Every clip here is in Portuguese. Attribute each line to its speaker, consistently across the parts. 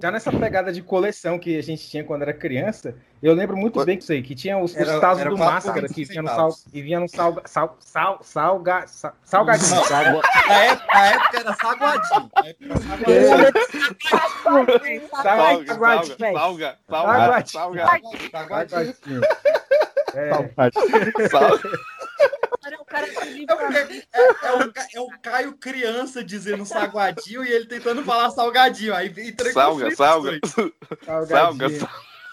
Speaker 1: Já nessa pegada de coleção que a gente tinha quando era criança, eu lembro muito bem disso aí, que tinha os,
Speaker 2: Era-
Speaker 1: os tazos do Máscara, que vinha no, sal, e vinha no salga, sal, sal, salga, sal, salgadinho.
Speaker 2: Na, época, na época era saguadinho.
Speaker 1: Salga,
Speaker 3: Salga,
Speaker 1: salga,
Speaker 3: salga, salga,
Speaker 1: Salga.
Speaker 3: salga,
Speaker 2: Saguadinho.
Speaker 1: salgadinho. É,
Speaker 3: salga.
Speaker 4: Cara,
Speaker 2: É, porque é- é o, é o Caio criança dizendo saguadinho e ele tentando falar salgadinho. Aí
Speaker 3: Salga, salga. Salga,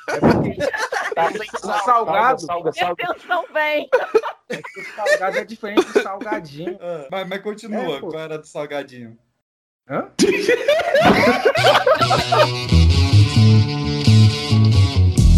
Speaker 1: É porque o salgado,
Speaker 5: salga, salga.
Speaker 4: Atenção, bem.
Speaker 1: o salgado é diferente do salgadinho.
Speaker 2: Ah, Mas, mas continua,
Speaker 1: É,
Speaker 2: qual era do salgadinho?
Speaker 1: Hã?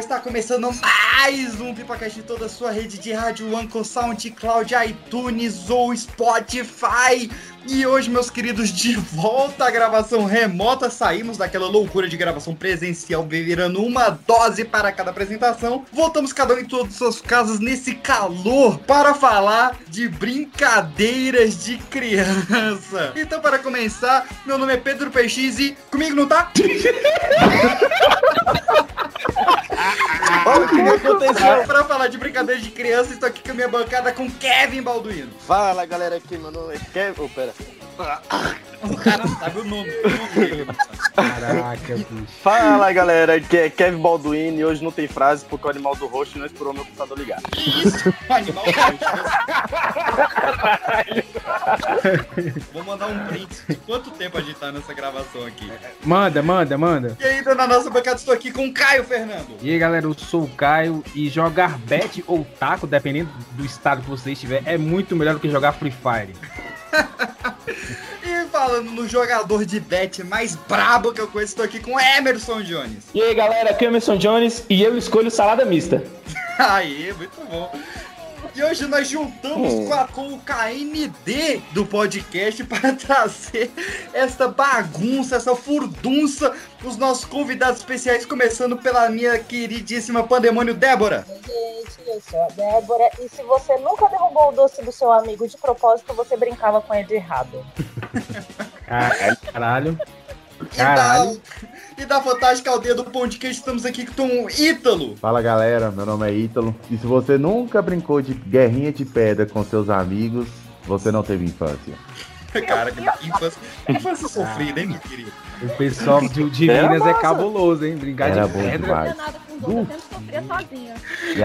Speaker 2: Está começando mais um Pipocast de toda a sua rede de rádio Anchor, SoundCloud, iTunes ou Spotify. E hoje, meus queridos, de volta à gravação remota, saímos daquela loucura de gravação presencial, virando uma dose para cada apresentação. Voltamos cada um em todas as suas casas nesse calor para falar de brincadeiras de criança. Então, para começar, meu nome é Pedro PX e comigo não tá?
Speaker 5: Olha o que aconteceu.
Speaker 2: Pra falar de brincadeira de criança, estou aqui com a minha bancada com Kevin Balduino.
Speaker 3: Fala galera, aqui meu nome é Kevin. Oh, pera.
Speaker 2: O cara não sabe o nome. o nome dele.
Speaker 1: Caraca, bicho.
Speaker 3: Fala galera, aqui é Kevin Balduino e hoje não tem frase porque o animal do rosto não esperou meu computador ligar.
Speaker 2: Que isso? Animal Vou mandar um print de quanto tempo a gente tá nessa gravação aqui.
Speaker 1: Manda, manda, manda.
Speaker 2: E ainda na nossa bancada estou aqui com o Caio Fernando.
Speaker 1: E aí, galera, eu sou o Caio e jogar bet ou taco, dependendo do estado que você estiver, é muito melhor do que jogar Free Fire.
Speaker 2: E falando no jogador de bet mais brabo que eu conheço, estou aqui com Emerson Jones.
Speaker 5: E aí, galera, aqui é o Emerson Jones e eu escolho salada mista.
Speaker 2: Aí, muito bom. E hoje nós juntamos
Speaker 3: Hum.
Speaker 2: com, a- com o KND do podcast para trazer essa bagunça, essa furdunça, os nossos convidados especiais, começando pela minha queridíssima Pandemônio Débora.
Speaker 4: Gente, eu sou a Débora. E se você nunca derrubou o doce do seu amigo de propósito, você brincava com ele errado.
Speaker 1: Caralho. Caralho.
Speaker 2: E
Speaker 1: Caralho.
Speaker 2: da, e da fantástica aldeia do Pão de Queijo, estamos aqui com o Ítalo.
Speaker 6: Fala galera, meu nome é Ítalo. E se você nunca brincou de guerrinha de pedra com seus amigos, você não teve infância.
Speaker 2: Cara, que infância, infância sofrida, hein, minha querida?
Speaker 1: O pessoal de, de
Speaker 5: Era
Speaker 1: Minas é cabuloso, hein? Brincar
Speaker 6: Era
Speaker 1: de
Speaker 6: bom
Speaker 1: pedra.
Speaker 4: outros,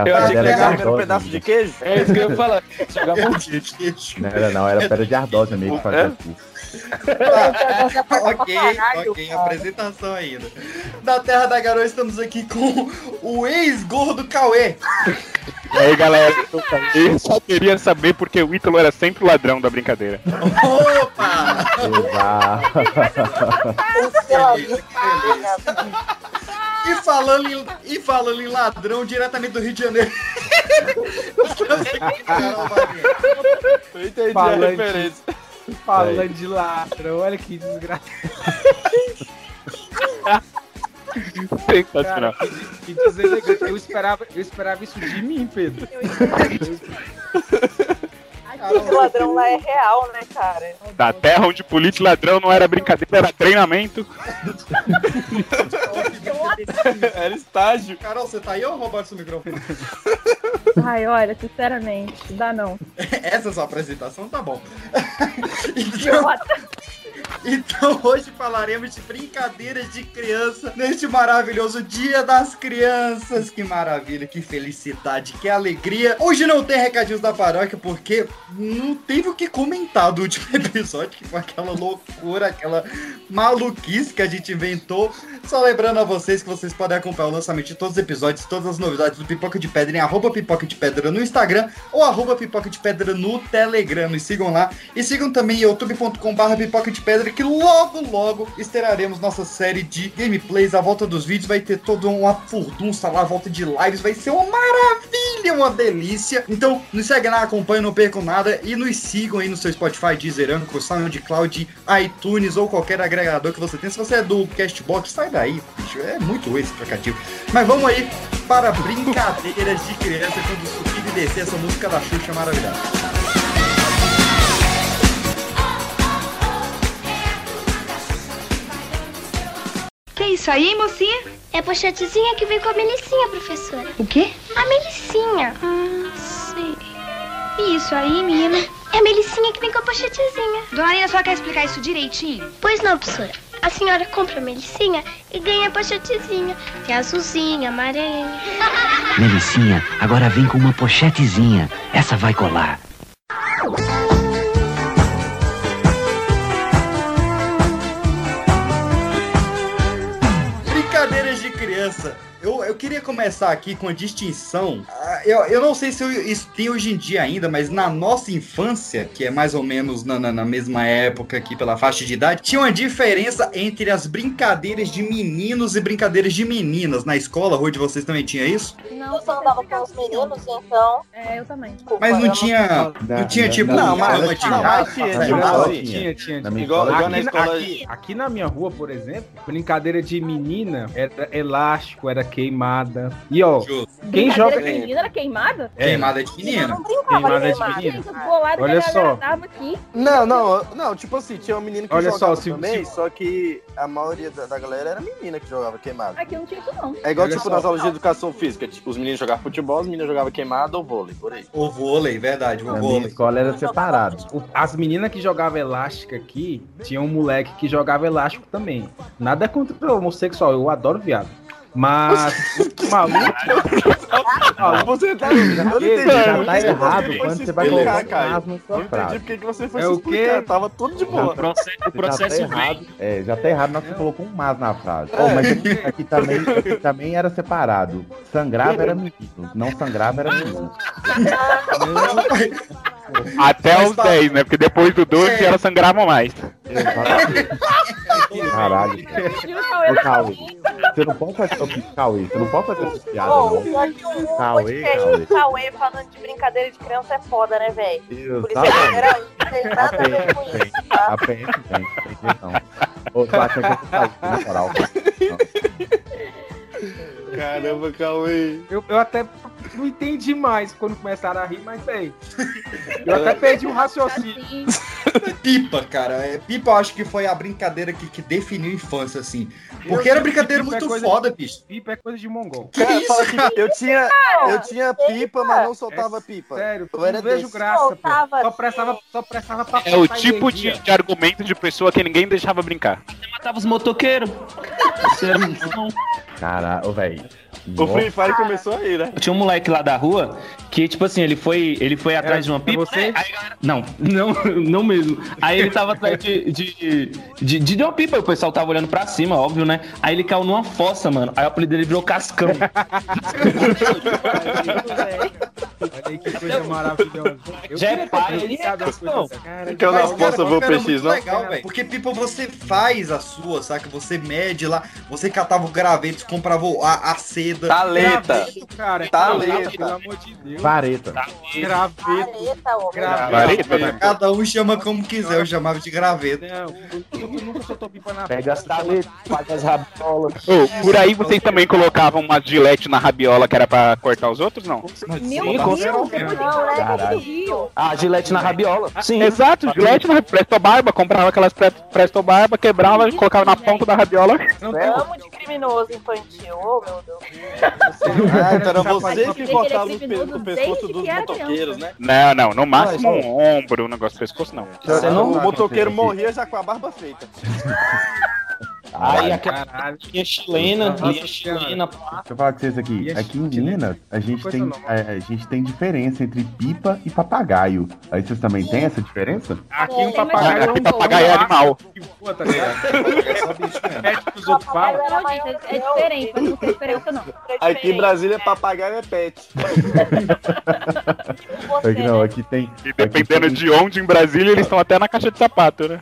Speaker 4: eu
Speaker 5: achei que
Speaker 6: era de
Speaker 3: primeiro
Speaker 6: ardósia.
Speaker 3: pedaço de queijo?
Speaker 5: É isso que eu ia falar. Jogar
Speaker 2: Queijo.
Speaker 6: Não era não, era pedra de ardósia mesmo que fazia assim.
Speaker 2: ok, ok, apresentação ainda. Da Terra da Garoa, estamos aqui com o ex-gordo Cauê.
Speaker 7: E aí, galera, eu só queria saber porque o Ítalo era sempre o ladrão da brincadeira.
Speaker 2: Opa! E falando em, e falando em ladrão diretamente do Rio de Janeiro.
Speaker 3: Eu entendi
Speaker 1: Falante.
Speaker 3: a referência.
Speaker 1: Falando de ladrão, olha que desgraça.
Speaker 7: Sensacional.
Speaker 1: Cara, que, que deselegante. Eu esperava, eu esperava isso de mim, Pedro.
Speaker 4: O ladrão lá é real, né, cara?
Speaker 7: Da terra onde polícia e ladrão não era brincadeira, era treinamento.
Speaker 3: Era estágio.
Speaker 2: Carol, você tá aí ou roubaram seu microfone?
Speaker 4: Ai, olha, sinceramente, dá não.
Speaker 2: Essa sua apresentação, tá bom. Então, então hoje falaremos de brincadeiras de criança neste maravilhoso Dia das Crianças. Que maravilha, que felicidade, que alegria. Hoje não tem recadinhos da paróquia porque não teve o que comentar do último episódio, que foi aquela loucura, aquela maluquice que a gente inventou. Só lembrando a vocês que vocês podem acompanhar o lançamento de todos os episódios, todas as novidades do Pipoca de Pedra em arroba Pipoca de Pedra no Instagram ou arroba Pipoca de Pedra no Telegram. E sigam lá. E sigam também youtube.com barra Pipoca de Pedra que logo, logo estaremos nossa série de gameplays. A volta dos vídeos vai ter toda uma furdunça lá, a volta de lives. Vai ser uma maravilha, uma delícia. Então, nos segue lá, acompanha, não percam nada. E nos sigam aí no seu Spotify, Deezer, Anchor, SoundCloud, iTunes ou qualquer agregador que você tem. Se você é do Castbox, sai daí, bicho. É muito esse aplicativo. Mas vamos aí para brincadeiras de criança quando subir e descer essa música da Xuxa maravilhosa.
Speaker 8: Que isso aí, mocinha?
Speaker 9: É a pochetezinha que vem com a melicinha, professora.
Speaker 8: O quê?
Speaker 9: A melicinha.
Speaker 8: Ah, sei. E isso aí, menina?
Speaker 9: É a melicinha que vem com a pochetezinha.
Speaker 8: Dona Nina só quer explicar isso direitinho?
Speaker 9: Pois não, professora. A senhora compra a melicinha e ganha a pochetezinha. Tem azulzinha, amarelinha.
Speaker 10: Melicinha, agora vem com uma pochetezinha. Essa vai colar.
Speaker 2: Brincadeiras de criança. Eu, eu queria começar aqui com a distinção. Ah, Eu, eu não sei se eu- isso tem hoje em dia ainda, mas na nossa infância, que é mais ou menos na, na- na mesma época aqui pela faixa de idade, tinha uma diferença entre as brincadeiras de meninos e brincadeiras de meninas. Na escola, Rui, de vocês também tinha isso?
Speaker 4: Não, eu só andava com os meninos, então.
Speaker 11: É, eu também.
Speaker 2: Mas não tinha. Não tinha tipo.
Speaker 3: Não, mas- não, tinha, tinha,
Speaker 2: Não,
Speaker 3: tinha. Igual- na
Speaker 1: Aqui, na-
Speaker 3: escola-
Speaker 1: aqui- aqui na minha rua, por exemplo, brincadeira de menina era elástico, era queimada. E ó,
Speaker 2: Justo.
Speaker 1: quem joga.
Speaker 11: de menina era queimada?
Speaker 1: É,
Speaker 2: Queimada de menina.
Speaker 4: não brincava
Speaker 1: Queimada
Speaker 4: de
Speaker 1: menina.
Speaker 11: Gente,
Speaker 1: Olha
Speaker 11: que a
Speaker 1: só.
Speaker 11: dava aqui.
Speaker 3: Não, não, não, tipo assim, tinha uma menina que
Speaker 1: Olha
Speaker 3: jogava
Speaker 1: só, se-
Speaker 3: também,
Speaker 1: se-
Speaker 3: só que a maioria da, da galera era menina que jogava queimada.
Speaker 11: Aqui não tinha isso, não.
Speaker 3: É igual,
Speaker 1: Olha
Speaker 3: tipo,
Speaker 1: só.
Speaker 3: nas aulas de educação física, tipo, os meninos jogavam futebol, as meninas jogavam queimada ou vôlei, por aí.
Speaker 2: O vôlei, verdade, o
Speaker 6: Na minha
Speaker 2: vôlei.
Speaker 6: escola era separado.
Speaker 1: As meninas que jogavam elástica aqui, tinha um moleque que jogava elástico também. Nada contra o homossexual, eu adoro viado. Mas o maluco.
Speaker 3: Você tá. Eu não entendi.
Speaker 6: Já tá errado quando você vai colocar
Speaker 3: Caio.
Speaker 6: asno na
Speaker 3: Eu
Speaker 6: sua
Speaker 3: não
Speaker 6: frase.
Speaker 3: entendi porque que você foi
Speaker 1: É
Speaker 3: se
Speaker 1: o quê?
Speaker 3: explicar. Tava tudo de
Speaker 10: O
Speaker 3: boa.
Speaker 10: processo, o
Speaker 6: Você já tá
Speaker 10: processo
Speaker 6: errado. É, já tá errado que você colocou um mas na frase. Mas aqui, aqui também, aqui também era separado. Sangrava era menino, não sangrava era menino.
Speaker 7: Até
Speaker 2: Mas
Speaker 7: os
Speaker 2: tá-
Speaker 7: 10, né? Porque depois do 12
Speaker 2: É.
Speaker 7: elas sangravam mais.
Speaker 6: Exatamente. Caralho. Ô, Cauê, você não pode fazer ô, Cauê, você não pode fazer essa piada,
Speaker 4: Bom,
Speaker 6: não.
Speaker 4: pior que o
Speaker 6: Cauê,
Speaker 4: podcast do Cauê falando de brincadeira de criança é foda, né, velho? Por isso que tem nada a ver com isso, tá?
Speaker 6: A PN vem, não tem não. Ô, tu acha que eu tô fazendo moral?
Speaker 3: Caramba, Cauê.
Speaker 1: Eu, eu até não entendi mais quando começaram a rir, mas bem. Eu até perdi o raciocínio.
Speaker 11: Assim,
Speaker 2: Pipa, cara. É, pipa eu acho que foi a brincadeira que, que definiu a infância, assim. Porque era brincadeira
Speaker 1: Pipa é
Speaker 2: muito
Speaker 1: coisa
Speaker 2: foda, bicho.
Speaker 1: Pipa é coisa de mongol.
Speaker 3: Cara,
Speaker 2: isso,
Speaker 3: fala que eu tinha, eu tinha pipa, mas não soltava
Speaker 1: É
Speaker 3: pipa.
Speaker 1: Sério,
Speaker 3: Eu
Speaker 1: não
Speaker 3: era
Speaker 1: vejo
Speaker 3: desse.
Speaker 1: graça, pô.
Speaker 4: Soltava
Speaker 1: Só
Speaker 4: assim.
Speaker 1: prestava, só prestava pra
Speaker 7: É o tipo de, de argumento de pessoa que ninguém deixava brincar.
Speaker 10: Matava os motoqueiros. Não.
Speaker 6: Caralho, velho.
Speaker 3: O Free Fire começou aí, né?
Speaker 5: Tinha um moleque lá da rua que, tipo assim, ele foi, ele foi atrás
Speaker 1: É,
Speaker 5: de uma pipa.
Speaker 1: você?
Speaker 5: Aí, não, não, não mesmo. Aí ele tava atrás de, de, de, de uma pipa, o pessoal tava olhando pra cima, óbvio, né? Aí ele caiu numa fossa, mano. Aí o apelido dele virou Cascão.
Speaker 1: Olha aí que coisa maravilhosa. Eu
Speaker 5: Já é pai, ele é
Speaker 1: das coisas dessa. Cara,
Speaker 3: Que eu
Speaker 2: Mas,
Speaker 3: não
Speaker 2: cara,
Speaker 3: posso ver o
Speaker 2: pipa era
Speaker 3: PX, não?
Speaker 2: legal. Porque pipa você faz a sua, saca? Você mede lá, você catava o graveto, comprava o- a, a seda.
Speaker 3: Taleta.
Speaker 1: Graveto, cara.
Speaker 3: Taleta.
Speaker 1: Graveto, Pelo amor de Deus.
Speaker 6: Vareta.
Speaker 1: Graveto.
Speaker 7: Vareta, né?
Speaker 2: Cada um chama como quiser, eu chamava de graveto.
Speaker 1: Não, eu, nunca soltou pipa na
Speaker 6: Pega as taletas, faz as rabiolas.
Speaker 7: Ô, por aí vocês também colocavam uma gilete na rabiola que era pra cortar os outros, não?
Speaker 11: Meu
Speaker 1: Sim,
Speaker 11: Deus?
Speaker 6: Caralho.
Speaker 11: Do Rio.
Speaker 5: Ah, gilete na rabiola. Sim.
Speaker 7: Exato, gilete na Presto Barba, comprava aquelas pre- Presto Barba, quebrava, colocava na ponta da rabiola.
Speaker 1: Não
Speaker 4: de criminoso infantil, ô meu Deus.
Speaker 3: Ah, então era você que cortava o pe- o pescoço dos motoqueiros, né?
Speaker 7: Não, não, no máximo um ombro, um negócio do pescoço, não.
Speaker 5: Você não-
Speaker 3: o motoqueiro morria já com a barba feita.
Speaker 5: Aí
Speaker 6: Caralho.
Speaker 5: aquela linha chilena, linha chilena.
Speaker 6: Deixa eu falar com vocês aqui. Aqui em? Minas, a gente, tem, é, a gente tem diferença entre pipa e papagaio. Aí vocês também têm essa diferença?
Speaker 1: Aqui
Speaker 11: Tem,
Speaker 1: um papagaio é um
Speaker 7: Aqui papagaio é animal.
Speaker 1: tá?
Speaker 2: É
Speaker 1: que os outros falam.
Speaker 11: É, é diferente, mas não tem diferença não.
Speaker 3: Aqui em Brasília, papagaio é pet.
Speaker 4: Você,
Speaker 6: Aqui não,
Speaker 4: né?
Speaker 6: aqui tem.
Speaker 7: E dependendo de onde em Brasília, eles estão até na caixa de sapato, né?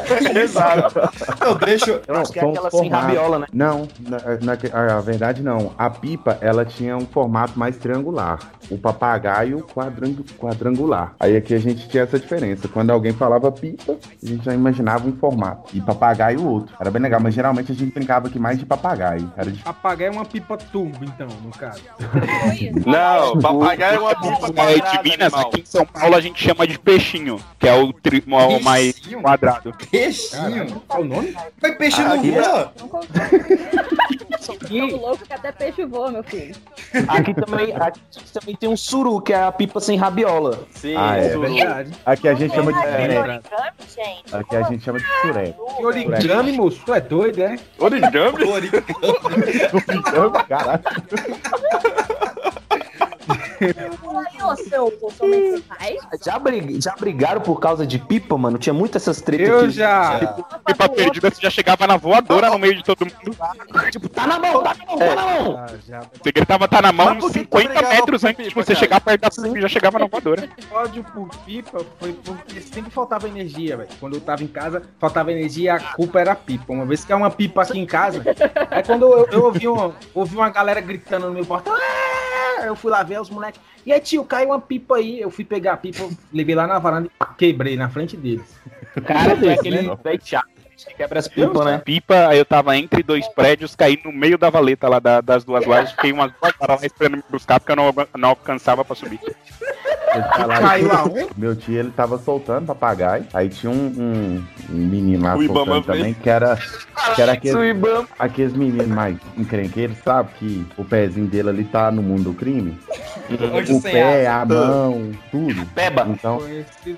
Speaker 3: Exato.
Speaker 2: Não, deixa eu...
Speaker 5: Que é aquela sem
Speaker 6: formatos.
Speaker 5: rabiola, né?
Speaker 6: Não, na, na- a verdade não. A pipa, ela tinha um formato mais triangular. O papagaio, quadrangu- quadrangular. Aí aqui a gente tinha essa diferença. Quando alguém falava pipa, a gente já imaginava um formato. E papagaio, outro. Era bem legal, mas geralmente a gente brincava aqui mais de papagaio. Era de
Speaker 1: Papagaio é uma pipa turbo, então, no caso.
Speaker 3: Não, papagaio é uma pipa
Speaker 7: É,
Speaker 3: quadrada,
Speaker 7: de Minas,
Speaker 3: animal.
Speaker 7: aqui em São Paulo a gente chama de peixinho, que é o, tri, o mais
Speaker 2: Peixinho?
Speaker 7: quadrado.
Speaker 2: Peixinho?
Speaker 1: Qual o nome?
Speaker 2: Mas peixe não
Speaker 3: Aqui é-
Speaker 2: voa?
Speaker 11: Não consigo. Tô louco que até peixe voa, meu filho.
Speaker 5: Aqui também, aqui também tem um suru, que é a pipa sem rabiola.
Speaker 3: Sim,
Speaker 6: Ah, é
Speaker 3: suru.
Speaker 1: Verdade.
Speaker 6: Aqui a gente chama de
Speaker 4: Aquele
Speaker 6: suré.
Speaker 4: origami.
Speaker 6: Aqui a gente chama de suré.
Speaker 1: Que origami, moço? Tu é doido, é?
Speaker 3: Origami?
Speaker 6: Caralho.
Speaker 4: Aí, ô, seu, seu mensagem.
Speaker 5: Já, brig, já brigaram por causa de pipa, mano? Tinha muitas essas tretas
Speaker 1: Eu
Speaker 5: aqui.
Speaker 1: já.
Speaker 7: Pipa perdida, você já chegava na voadora no meio de todo mundo.
Speaker 5: Tipo, tá na mão, tá na mão, tá na mão.
Speaker 1: Ah.
Speaker 7: Você gritava tá na mão
Speaker 3: Mas
Speaker 7: uns
Speaker 3: por que que
Speaker 7: 50
Speaker 3: brigava
Speaker 7: metros antes de você chegar perto da pipa e já chegava na voadora.
Speaker 1: ódio por pipa foi porque sempre faltava energia, velho. Quando eu tava em casa, faltava energia e a culpa era a pipa. Uma vez que é uma pipa aqui em casa, aí quando eu, eu ouvi, uma, ouvi uma galera gritando no meu portão, Eu fui lá ver os moleques. E aí, tio, caiu uma pipa aí. Eu fui pegar a pipa, levei lá na varanda e quebrei na frente deles.
Speaker 5: Cara,
Speaker 6: Né?
Speaker 5: aquele velho chato que quebra as pipas, né?
Speaker 7: Pipa, aí eu tava entre dois prédios, caí no meio da valeta lá da- das duas lajes, fiquei umas duas horas lá esperando me buscar porque eu não, não alcançava pra subir.
Speaker 1: Caiu?
Speaker 6: Meu tio, ele tava soltando papagaio. Aí tinha um, um, um menino lá
Speaker 3: O
Speaker 6: soltando também, que era, que era aquele,
Speaker 5: Suibam.
Speaker 6: aqueles meninos mais encrenqueiros, sabe? Que o pezinho dele ali tá no mundo do crime.
Speaker 2: Anjo
Speaker 6: o pé, a mão, tudo.
Speaker 5: Peba.
Speaker 6: Então,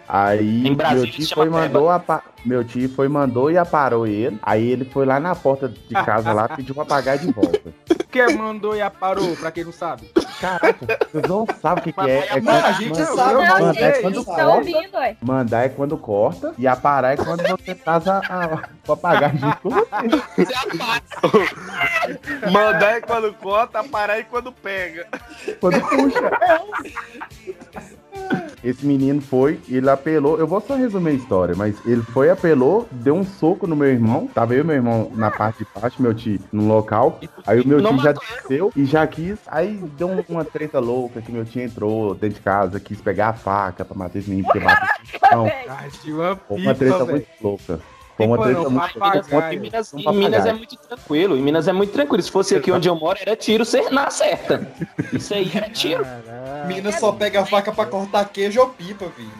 Speaker 6: aí meu tio foi e mandou apa- meu tio foi e mandou e aparou ele. Aí ele foi lá na porta de casa lá pediu papagaio de volta.
Speaker 1: que mandou e aparou, pra quem não sabe.
Speaker 6: Caraca, vocês não sabem o que, que é. é
Speaker 2: Mano, a gente
Speaker 6: manda-
Speaker 2: sabe.
Speaker 1: eu
Speaker 11: Não,
Speaker 1: não
Speaker 6: Manda é
Speaker 1: sei.
Speaker 6: quando
Speaker 11: Tá
Speaker 6: corta.
Speaker 11: ouvindo, ué?
Speaker 6: Mandar é quando corta e aparar é quando você traz a, a, o papagaio junto com você.
Speaker 3: Mandar é quando corta, parar é quando pega.
Speaker 6: Quando puxa. Esse menino foi, ele apelou. Eu vou só resumir a história, mas ele foi, apelou, deu um soco no meu irmão. Tava eu e meu irmão na parte de baixo, meu tio no local. Aí o meu
Speaker 5: Não
Speaker 6: tio já desceu e já quis. Aí deu um- uma treta louca que meu tio entrou dentro de casa, quis pegar a faca pra matar esse menino, porque bateu
Speaker 1: tinha uma
Speaker 6: treta muito louca.
Speaker 1: Não,
Speaker 6: muito
Speaker 5: Minas, em Minas é muito tranquilo. Em Minas é muito tranquilo. Se fosse aqui onde eu moro, era tiro ser na certa. Isso aí era tiro.
Speaker 2: Mina só pega a faca pra cortar queijo ou pipa, filho.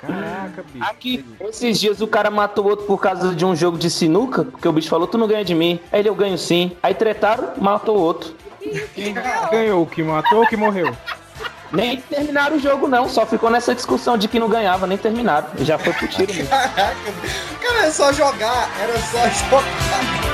Speaker 1: Caraca, bicho.
Speaker 5: Aqui, esses dias o cara matou o outro por causa de um jogo de sinuca, porque o bicho falou, tu não ganha de mim. Aí ele, eu ganho sim. Aí tretaram, matou o outro.
Speaker 1: Quem ganhou? O que matou ou o que morreu?
Speaker 5: Nem terminaram o jogo, não. Só ficou nessa discussão de que não ganhava, nem terminaram. Já foi pro tiro mesmo.
Speaker 2: Caraca, cara, é só jogar, era só jogar.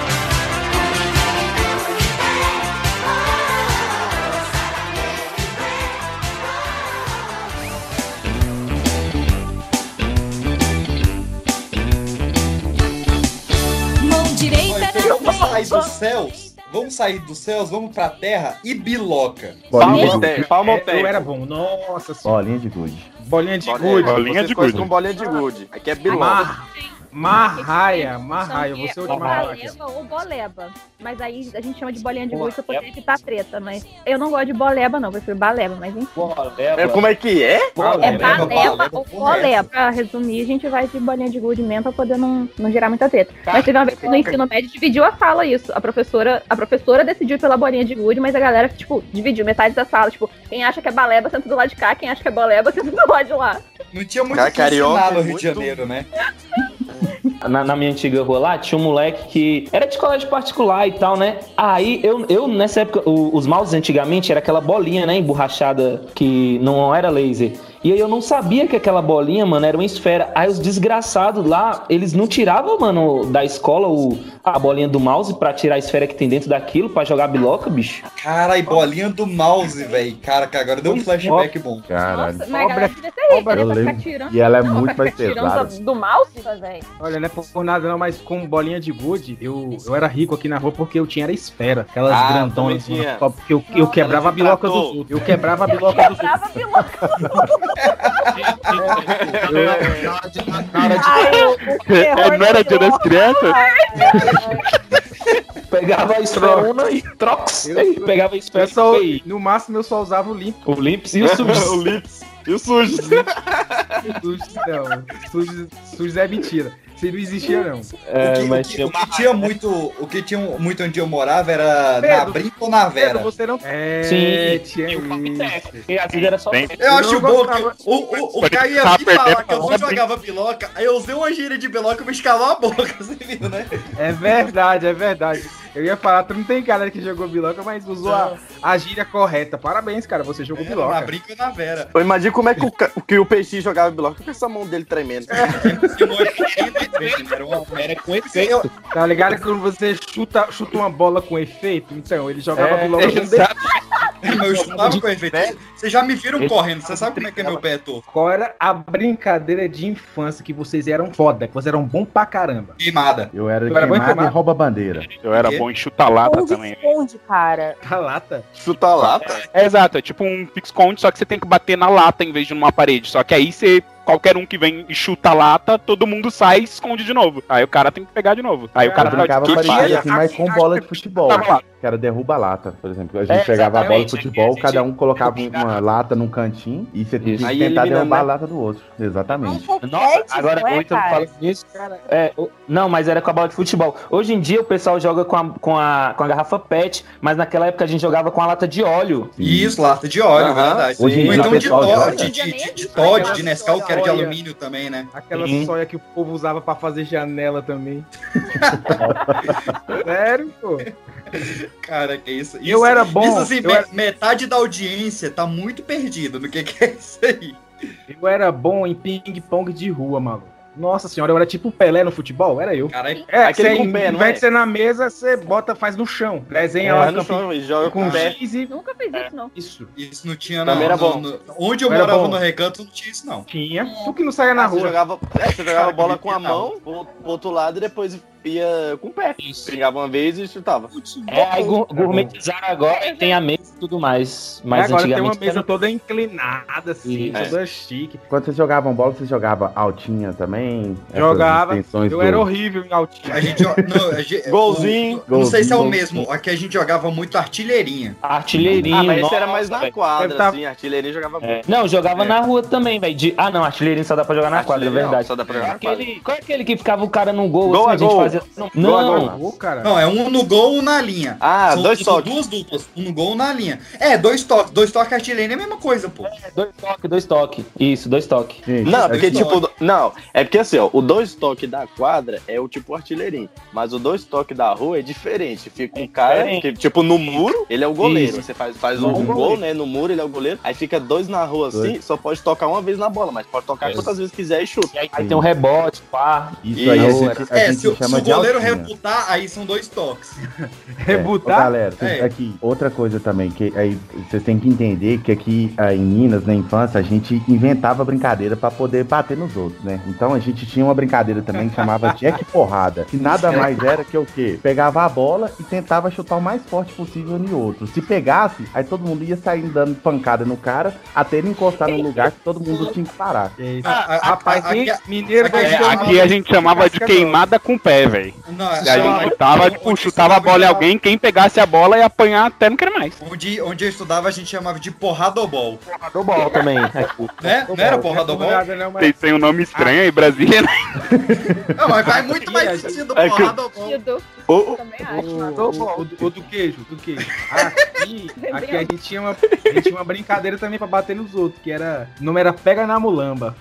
Speaker 12: Mão direita
Speaker 2: Olha, vamos sair dos céus, vamos sair dos céus, vamos pra terra e biloca.
Speaker 6: Bolinha de
Speaker 3: Palmo
Speaker 6: gude.
Speaker 3: tem, palmo
Speaker 1: É, eu era bom. Nossa senhora.
Speaker 6: Bolinha de gude.
Speaker 1: Bolinha de gude.
Speaker 7: Bolinha de gude.
Speaker 3: com bolinha de gude. Aqui é biló.
Speaker 1: Mar... Marraia, marraia. Você é o de marraia.
Speaker 11: Boleba ou boleba. Mas aí a gente chama de bolinha de gude pra poder evitar treta. Mas eu não gosto de boleba, não. Prefiro baleba, mas enfim.
Speaker 3: É, como é que é?
Speaker 11: É
Speaker 2: Boleba,
Speaker 11: baleba
Speaker 2: baleba,
Speaker 11: ou boleba. Pra resumir, a gente vai de bolinha de gude mesmo pra poder não, não gerar muita treta. Mas teve uma vez que no ensino médio dividiu a sala isso. A professora, a professora decidiu pela bolinha de gude, mas a galera, tipo, dividiu metade da sala. Tipo, quem acha que é baleba senta do lado de cá, quem acha que é boleba senta do lado de lá.
Speaker 2: Não tinha muito
Speaker 3: Cara,
Speaker 2: que ensinar
Speaker 3: carioca
Speaker 2: no
Speaker 3: é
Speaker 2: Rio de Janeiro, né?
Speaker 5: Na, na minha antiga rua lá, tinha um moleque que era de colégio particular e tal, né? Aí eu, eu nessa época, o- os mouses antigamente era aquela bolinha, né? Emborrachada que não era laser. E aí eu não sabia que aquela bolinha, mano, era uma esfera. Aí os desgraçados lá, eles não tiravam, mano, da escola o, a bolinha do mouse pra tirar a esfera que tem dentro daquilo pra jogar biloca, bicho.
Speaker 2: Caralho, bolinha do mouse, velho. Cara, que agora deu um flashback bom.
Speaker 6: Caralho.
Speaker 11: Nossa, mas a galera devia ser rica,
Speaker 6: Eu
Speaker 11: né?
Speaker 6: Lembro.
Speaker 11: tirando.
Speaker 6: E ela é
Speaker 11: Não,
Speaker 6: muito mais pesada.
Speaker 11: do mouse, velho.
Speaker 1: Olha, não é por nada não, mas com bolinha de gude, eu, eu era rico aqui na rua porque eu tinha era esfera. Aquelas
Speaker 3: Ah,
Speaker 1: grandonas.
Speaker 3: também tinha.
Speaker 1: top, que eu, eu quebrava a biloca dos outros. Eu quebrava a biloca dos outros.
Speaker 11: Quebrava a biloca.
Speaker 8: Ai, o, o terror
Speaker 7: É, não era dia das crianças?
Speaker 5: Pegava a esferona e trox.
Speaker 1: Eu-
Speaker 5: pegava a
Speaker 1: só,
Speaker 5: e
Speaker 1: no máximo eu só usava o limpo.
Speaker 5: o limps e o sujo.
Speaker 3: o lips e o sujo.
Speaker 1: Sujos não. Sujos, sujos é mentira. Isso aí não existia, não.
Speaker 5: É,
Speaker 2: o que,
Speaker 5: mas
Speaker 2: o que-
Speaker 5: tinha
Speaker 2: o que tinha muito, o que tinha muito onde eu morava era na
Speaker 1: Pedro,
Speaker 2: Brinca ou na Vera.
Speaker 1: Pedro, você não. É,
Speaker 5: Sim.
Speaker 1: tinha
Speaker 5: E o
Speaker 1: isso.
Speaker 5: E às vezes era só.
Speaker 7: Tem.
Speaker 2: Eu acho bom que o, o, o Caio ia vir falar que eu não jogava biloca, aí eu usei uma gíria de biloca e me escalou a boca, você viu, né?
Speaker 1: É verdade, é verdade. Eu ia falar, tu não tem galera que jogou biloca, mas usou a, a gíria correta. Parabéns, cara, você jogou
Speaker 2: na
Speaker 1: biloca.
Speaker 2: Brinca ou na Vera.
Speaker 3: Eu imagino como é que o, que o peixe jogava biloca com essa mão dele tremendo.
Speaker 2: Era uma
Speaker 5: Era com
Speaker 2: Eu,
Speaker 1: Tá ligado que quando você chuta, chuta uma bola com efeito? Então, ele jogava
Speaker 5: É,
Speaker 1: biloca com
Speaker 5: exato.
Speaker 2: eu chutava com efeito. Vocês já me viram correndo, você sabe como é que é meu pé torto?
Speaker 1: Qual era a brincadeira de infância que vocês eram foda, que vocês eram bom pra caramba?
Speaker 2: Queimada.
Speaker 6: Eu era
Speaker 1: Eu era bom em
Speaker 6: queimado e rouba bandeira.
Speaker 7: Eu era bom em chutar lata
Speaker 4: Esconde,
Speaker 7: também.
Speaker 4: esconde, cara.
Speaker 1: A lata?
Speaker 3: Chuta lata.
Speaker 7: É, exato, é tipo um pique-esconde, só que você tem que bater na lata em vez de numa parede. Só que aí você. Qualquer um que vem e chuta a lata, todo mundo sai e esconde de novo. Aí o cara tem que pegar de novo. Aí o cara
Speaker 6: Eu brincava
Speaker 7: de
Speaker 6: parecido assim, mas com bola de futebol.
Speaker 7: Tava lá.
Speaker 6: Que era derruba-lata, por exemplo. A gente
Speaker 5: É,
Speaker 6: pegava a bola de futebol,
Speaker 5: A gente-
Speaker 6: cada um colocava uma lata num cantinho e você tinha que tentar derrubar a
Speaker 3: né?
Speaker 6: lata do outro. Exatamente.
Speaker 5: Nossa, agora
Speaker 4: não é,
Speaker 5: muito fala nisso, cara. É, não, mas era com a bola de futebol. Hoje em dia o pessoal joga com a, com a, com a garrafa PET, mas naquela época a gente jogava com a lata de óleo.
Speaker 2: Isso, lata de óleo, verdade.
Speaker 6: Hoje em
Speaker 2: Ou
Speaker 6: dia
Speaker 2: então de Todd, de, de, de, de Todd, de Nescau, que era de alumínio também, né?
Speaker 1: Aquela
Speaker 5: Sim.
Speaker 1: soia que o povo usava pra fazer janela também. Sério, pô?
Speaker 2: Cara, que isso. isso
Speaker 1: Eu era bom,
Speaker 2: Isso assim, me-
Speaker 1: era-
Speaker 2: metade da audiência tá muito perdido no que, que é isso aí.
Speaker 1: Eu era bom em ping-pong de rua, maluco. Nossa senhora, eu era tipo o Pelé no futebol, era eu.
Speaker 2: Caralho,
Speaker 1: É,
Speaker 3: Aquele
Speaker 1: você,
Speaker 3: com pé, não é?
Speaker 1: ser na mesa, você bota, faz no chão. Desenha
Speaker 3: É,
Speaker 1: lá
Speaker 3: no
Speaker 1: no
Speaker 3: chão e joga
Speaker 1: com
Speaker 3: pé.
Speaker 1: X e
Speaker 11: Nunca fiz isso, não.
Speaker 1: isso.
Speaker 2: isso não tinha não.
Speaker 3: Também era
Speaker 2: no-
Speaker 3: bom.
Speaker 2: no- onde eu
Speaker 1: Era
Speaker 2: morava
Speaker 1: bom.
Speaker 2: no recanto não tinha isso, não.
Speaker 1: Tinha. Tu que não saia na
Speaker 3: Ah, você
Speaker 1: rua.
Speaker 3: jogava, é, você jogava
Speaker 2: Cara,
Speaker 3: bola com a mão, pro outro lado e depois ia com o pé.
Speaker 5: Isso.
Speaker 3: Pegava uma vez e chutava.
Speaker 5: É, aí gu- gourmetizaram agora e tem a mesa e tudo mais. Mas
Speaker 1: agora tem uma mesa
Speaker 5: era-
Speaker 1: toda inclinada, assim,
Speaker 5: Isso.
Speaker 1: toda chique.
Speaker 6: Quando vocês jogavam bola, vocês jogavam altinha também?
Speaker 1: Jogava. Eu
Speaker 6: do-
Speaker 1: era horrível em altinha.
Speaker 2: A gente, não, a gente-
Speaker 3: Golzinho.
Speaker 2: o- não sei se é o
Speaker 6: Golzinho.
Speaker 2: mesmo. Aqui a gente jogava muito artilheirinha.
Speaker 5: Artilheirinho.
Speaker 3: Ah, mas
Speaker 5: nossa,
Speaker 3: era mais na quadra,
Speaker 1: tá-
Speaker 3: assim, artilharia jogava
Speaker 5: É. Não, jogava
Speaker 2: É.
Speaker 5: na rua também, velho. De... Ah, não, artilheirinho só dá pra jogar na quadra, é verdade.
Speaker 3: Só dá pra jogar na quadra.
Speaker 5: Aquele... Qual é aquele que ficava o cara no gol?
Speaker 3: Gol
Speaker 5: assim,
Speaker 3: a
Speaker 5: gente
Speaker 3: gol.
Speaker 5: Não, não.
Speaker 3: gol.
Speaker 1: Cara.
Speaker 2: Não, é um no gol, um na linha.
Speaker 3: Ah,
Speaker 2: São-
Speaker 3: dois
Speaker 2: são
Speaker 3: toques.
Speaker 2: duas duplas. Um no gol, um na linha. É, dois toques. Dois toques artilharia é a mesma coisa, pô.
Speaker 5: dois toques, dois toques. Isso, dois toques.
Speaker 6: Gente,
Speaker 3: Não,
Speaker 6: é
Speaker 3: porque
Speaker 2: dois
Speaker 3: tipo, não, é porque assim, ó, o dois toques da quadra é o tipo artilheirinho, mas o dois toques da rua é diferente. Fica um cara
Speaker 5: diferente.
Speaker 3: que, tipo, no muro, ele é o goleiro.
Speaker 5: Isso.
Speaker 3: Você faz, faz um,
Speaker 1: um
Speaker 3: gol, né, no muro ele é o goleiro. Aí fica dois na rua assim,
Speaker 6: Dois.
Speaker 3: só pode tocar uma vez na bola, mas pode tocar
Speaker 5: Isso.
Speaker 3: quantas vezes quiser e chuta.
Speaker 5: E aí, aí tem um rebote, pá.
Speaker 6: Isso aí a
Speaker 3: Isso,
Speaker 6: gente, a
Speaker 2: É,
Speaker 6: gente
Speaker 2: se, o- se
Speaker 6: chama
Speaker 2: o
Speaker 6: de
Speaker 2: goleiro
Speaker 6: altinha.
Speaker 2: rebutar, aí são dois toques.
Speaker 6: É,
Speaker 1: Rebutar?
Speaker 6: ô, galera, vocês-
Speaker 2: É.
Speaker 6: aqui, outra coisa também, que aí vocês têm que entender que aqui ah, em Minas, na infância, a gente inventava brincadeira pra poder bater nos outros, né? Então a gente tinha uma brincadeira também que chamava Jack Porrada, que nada mais era que o quê? Pegava a bola e tentava chutar o mais forte possível no outro. Se pegasse, aí todo mundo ia sair dando pancada no cara até ele encostar no lugar que todo mundo tinha que parar.
Speaker 1: É.
Speaker 2: Ah,
Speaker 1: Rapaz,
Speaker 2: aqui-
Speaker 1: mineiro
Speaker 2: aqui-
Speaker 7: É, aqui a gente chamava de queimada com o pé, velho. E a
Speaker 2: chamava-
Speaker 7: gente tava, tipo,
Speaker 2: onde
Speaker 7: chutava a bola em alguém, quem pegasse a bola ia apanhar até não querer mais.
Speaker 2: Onde, onde eu estudava, a gente chamava de porradobol.
Speaker 5: Do bol também. aqui.
Speaker 2: Né? Não era porradobol?
Speaker 7: Vocês têm um nome estranho aí, Brasília, né?
Speaker 2: Não, mas vai muito mais
Speaker 1: Aqui,
Speaker 2: sentido
Speaker 3: é que-
Speaker 2: porradobol.
Speaker 1: O, o, o do queijo, do queijo. Aqui, aqui a gente tinha uma, a gente tinha uma brincadeira também pra bater nos outros, que era. O nome era Pega na Mulamba.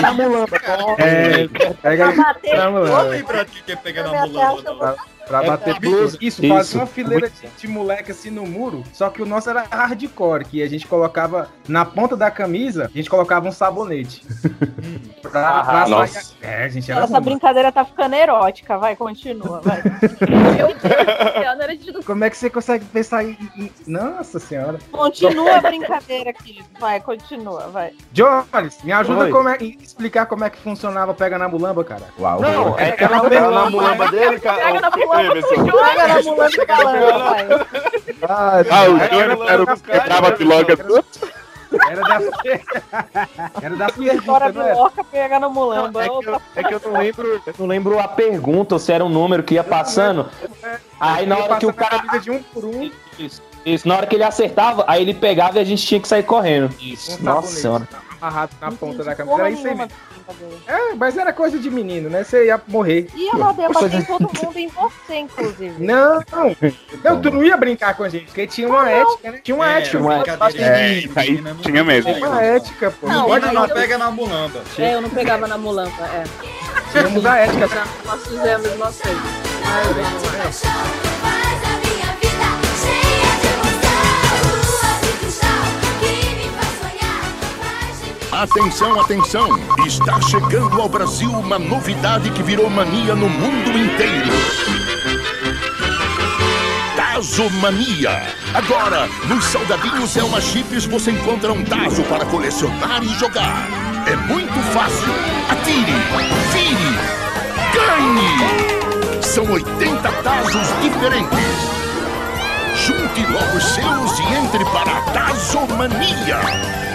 Speaker 5: Na mulamba.
Speaker 1: É, pega
Speaker 4: Pra
Speaker 1: na mulamba.
Speaker 2: lembrar de que é pegar
Speaker 4: na
Speaker 2: mulamba.
Speaker 1: Pra
Speaker 7: É,
Speaker 1: bater
Speaker 7: é,
Speaker 1: blusa. Isso,
Speaker 5: Isso.
Speaker 1: fazia uma fileira de, de moleque assim no muro. Só que o nosso era hardcore, que a gente colocava na ponta da camisa, a gente colocava um sabonete. pra, pra
Speaker 5: Ah,
Speaker 1: sair-
Speaker 3: nossa.
Speaker 1: É, a gente era
Speaker 4: Essa
Speaker 1: ruim.
Speaker 4: brincadeira tá ficando erótica, vai, continua, vai.
Speaker 11: Meu Deus, de
Speaker 1: Como é que você consegue pensar em. Nossa senhora.
Speaker 4: Continua a brincadeira aqui, vai, continua, vai.
Speaker 1: Jones, me ajuda
Speaker 5: Oi.
Speaker 1: como é, em explicar como é que funcionava pega na mulamba, cara.
Speaker 6: Uau.
Speaker 5: Não, é,
Speaker 3: na mulamba dele, cara.
Speaker 11: Pega na
Speaker 3: Ô,
Speaker 11: mulamba
Speaker 3: Emerson.
Speaker 4: Pega na balão, vai.
Speaker 6: Ah,
Speaker 7: Ah, o Júnior era o
Speaker 3: era-
Speaker 7: que quebrava a piloca.
Speaker 1: Era da. Era da
Speaker 4: Fora
Speaker 1: pergunta,
Speaker 4: do
Speaker 1: não era?
Speaker 4: loca, pega na mulamba.
Speaker 5: é, que eu, é que eu não lembro, eu não lembro a pergunta ou se era um número que ia passando. Aí na hora que o cara.
Speaker 1: de um por um,
Speaker 5: Isso, isso, na hora que ele acertava, aí ele pegava e a gente tinha que sair correndo. Isso,
Speaker 1: um
Speaker 5: nossa
Speaker 1: sabonete
Speaker 5: senhora.
Speaker 1: Amarrado na ponta da camisa. Aí
Speaker 4: brincadeira.
Speaker 1: É, mas era coisa de menino, né? Você ia morrer.
Speaker 4: E ela ia bater todo mundo, em você, inclusive.
Speaker 1: Não, não. Não, tu não ia brincar com a gente, porque tinha uma ética, né? Tinha uma
Speaker 2: É,
Speaker 1: ética.
Speaker 5: uma
Speaker 2: brincadeira
Speaker 6: É.
Speaker 2: de
Speaker 7: Aí
Speaker 2: não
Speaker 7: tinha mesmo.
Speaker 2: tem.
Speaker 1: Uma ética, pô.
Speaker 4: Não,
Speaker 1: Não pode
Speaker 2: Não
Speaker 1: não.
Speaker 4: eu-
Speaker 2: pega na mulamba.
Speaker 4: É, eu não pegava na mulamba, é.
Speaker 1: Tínhamos a ética.
Speaker 4: Nós fizemos a mesma coisa. Ai,
Speaker 13: Atenção, atenção! Está chegando ao Brasil uma novidade que virou mania no mundo inteiro. Tazomania. Agora, nos salgadinhos Elma Chips você encontra um tazo para colecionar e jogar. É muito fácil. Atire, vire, ganhe! São 80 tazos diferentes. Junte logo seus e entre para a Tazomania.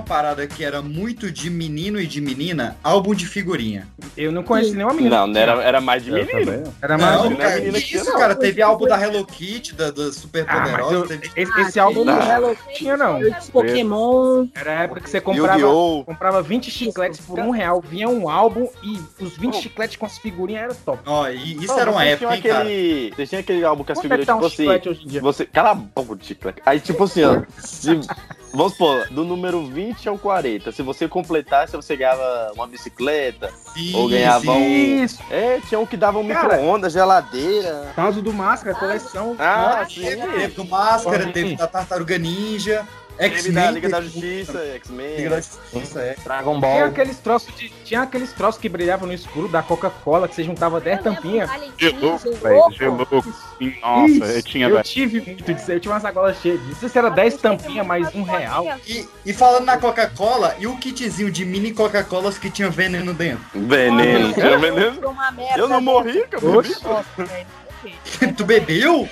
Speaker 2: Uma parada que era muito de menino e de menina? Álbum de figurinha.
Speaker 1: Eu não conheci nenhuma menina.
Speaker 3: Não, não era, era mais de
Speaker 6: Eu
Speaker 3: menino.
Speaker 6: também.
Speaker 1: Era mais
Speaker 2: Não,
Speaker 1: um
Speaker 2: cara,
Speaker 3: menina
Speaker 2: que isso,
Speaker 3: não.
Speaker 2: cara? Teve álbum da Hello Kitty, da, da Super
Speaker 1: Ah,
Speaker 2: Poderosa.
Speaker 1: eu-
Speaker 2: teve...
Speaker 1: esse, esse álbum
Speaker 3: Não.
Speaker 1: não
Speaker 4: Hello
Speaker 1: tinha, não.
Speaker 4: Pokémon.
Speaker 1: Era a época que você comprava, comprava 20 chicletes por um real. Vinha um álbum e os 20
Speaker 3: Oh.
Speaker 1: chicletes com as figurinhas era top.
Speaker 2: Ó, e isso era uma
Speaker 3: vocês
Speaker 2: época,
Speaker 3: tinham
Speaker 2: hein, cara?
Speaker 3: aquele, Vocês tinham aquele álbum com as
Speaker 1: é
Speaker 3: figuras,
Speaker 1: tá
Speaker 3: tipo assim. Você. Cala a boca de chiclete. Aí, tipo assim, ó. vamos supor, do número 20 ao 40. Se você completasse, você ganhava uma bicicleta.
Speaker 2: Sim,
Speaker 3: Ou ganhava
Speaker 2: sim.
Speaker 3: um-
Speaker 1: Isso.
Speaker 3: É, tinha um que dava um micro-ondas, geladeira.
Speaker 1: Caso do Máscara, coleção.
Speaker 3: Ah,
Speaker 2: Ah,
Speaker 3: sim.
Speaker 2: teve, teve do Máscara, teve da Tartaruga Ninja,
Speaker 3: Teve da
Speaker 2: X-Men.
Speaker 3: Liga da Justiça,
Speaker 2: Liga
Speaker 3: X-Men.
Speaker 2: da Justiça, é.
Speaker 5: Dragon
Speaker 1: Tinha
Speaker 5: Ball.
Speaker 1: aqueles troços de, tinha aqueles troços que brilhavam no escuro da Coca-Cola, que você juntava 10 tampinhas.
Speaker 7: Gelou,
Speaker 6: velho,
Speaker 7: nossa, eu tinha,
Speaker 1: eu
Speaker 7: velho.
Speaker 1: tive muito disso. Eu tinha uma sacola cheia disso. Não sei se era 10 tampinhas mais um real.
Speaker 2: E, e falando na Coca-Cola, e o kitzinho de mini Coca-Colas que tinha veneno dentro?
Speaker 3: Veneno. Tinha veneno.
Speaker 4: Merda.
Speaker 3: Eu não morri, eu
Speaker 4: velho.
Speaker 2: tu bebeu?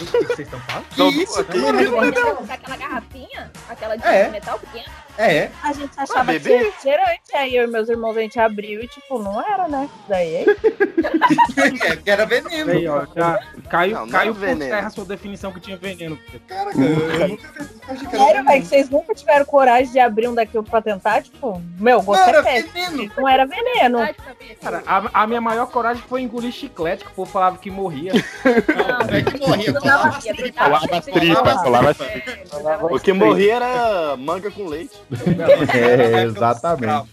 Speaker 1: O que vocês estão falando?
Speaker 2: Que isso?
Speaker 11: Aquela garrafinha, aquela de
Speaker 2: É.
Speaker 11: metal pequena.
Speaker 2: É.
Speaker 4: A gente achava que
Speaker 3: bebê?
Speaker 4: tinha cheirante, aí eu e meus irmãos a gente abriu e tipo, não era, né? Daí
Speaker 2: é, que era veneno.
Speaker 1: Aí, ó, já caiu,
Speaker 3: Não, não
Speaker 1: caiu
Speaker 3: é
Speaker 1: por
Speaker 3: veneno.
Speaker 1: terra a sua definição que tinha veneno.
Speaker 2: Caraca, eu nunca achei que era
Speaker 4: Sério, velho, que vocês nunca tiveram coragem de abrir um daquilo pra tentar, tipo, meu,
Speaker 2: Não,
Speaker 4: gosto
Speaker 2: era
Speaker 4: é péssimo.
Speaker 2: veneno.
Speaker 4: Não era veneno.
Speaker 1: Cara, a, a minha maior coragem foi engolir chiclete, que o povo falava que morria.
Speaker 2: Não, é que morria,
Speaker 11: Não dava
Speaker 2: as tripas.
Speaker 11: dava
Speaker 7: Colava as tripas,
Speaker 11: É,
Speaker 3: O que morria era manga com leite.
Speaker 6: É, exatamente.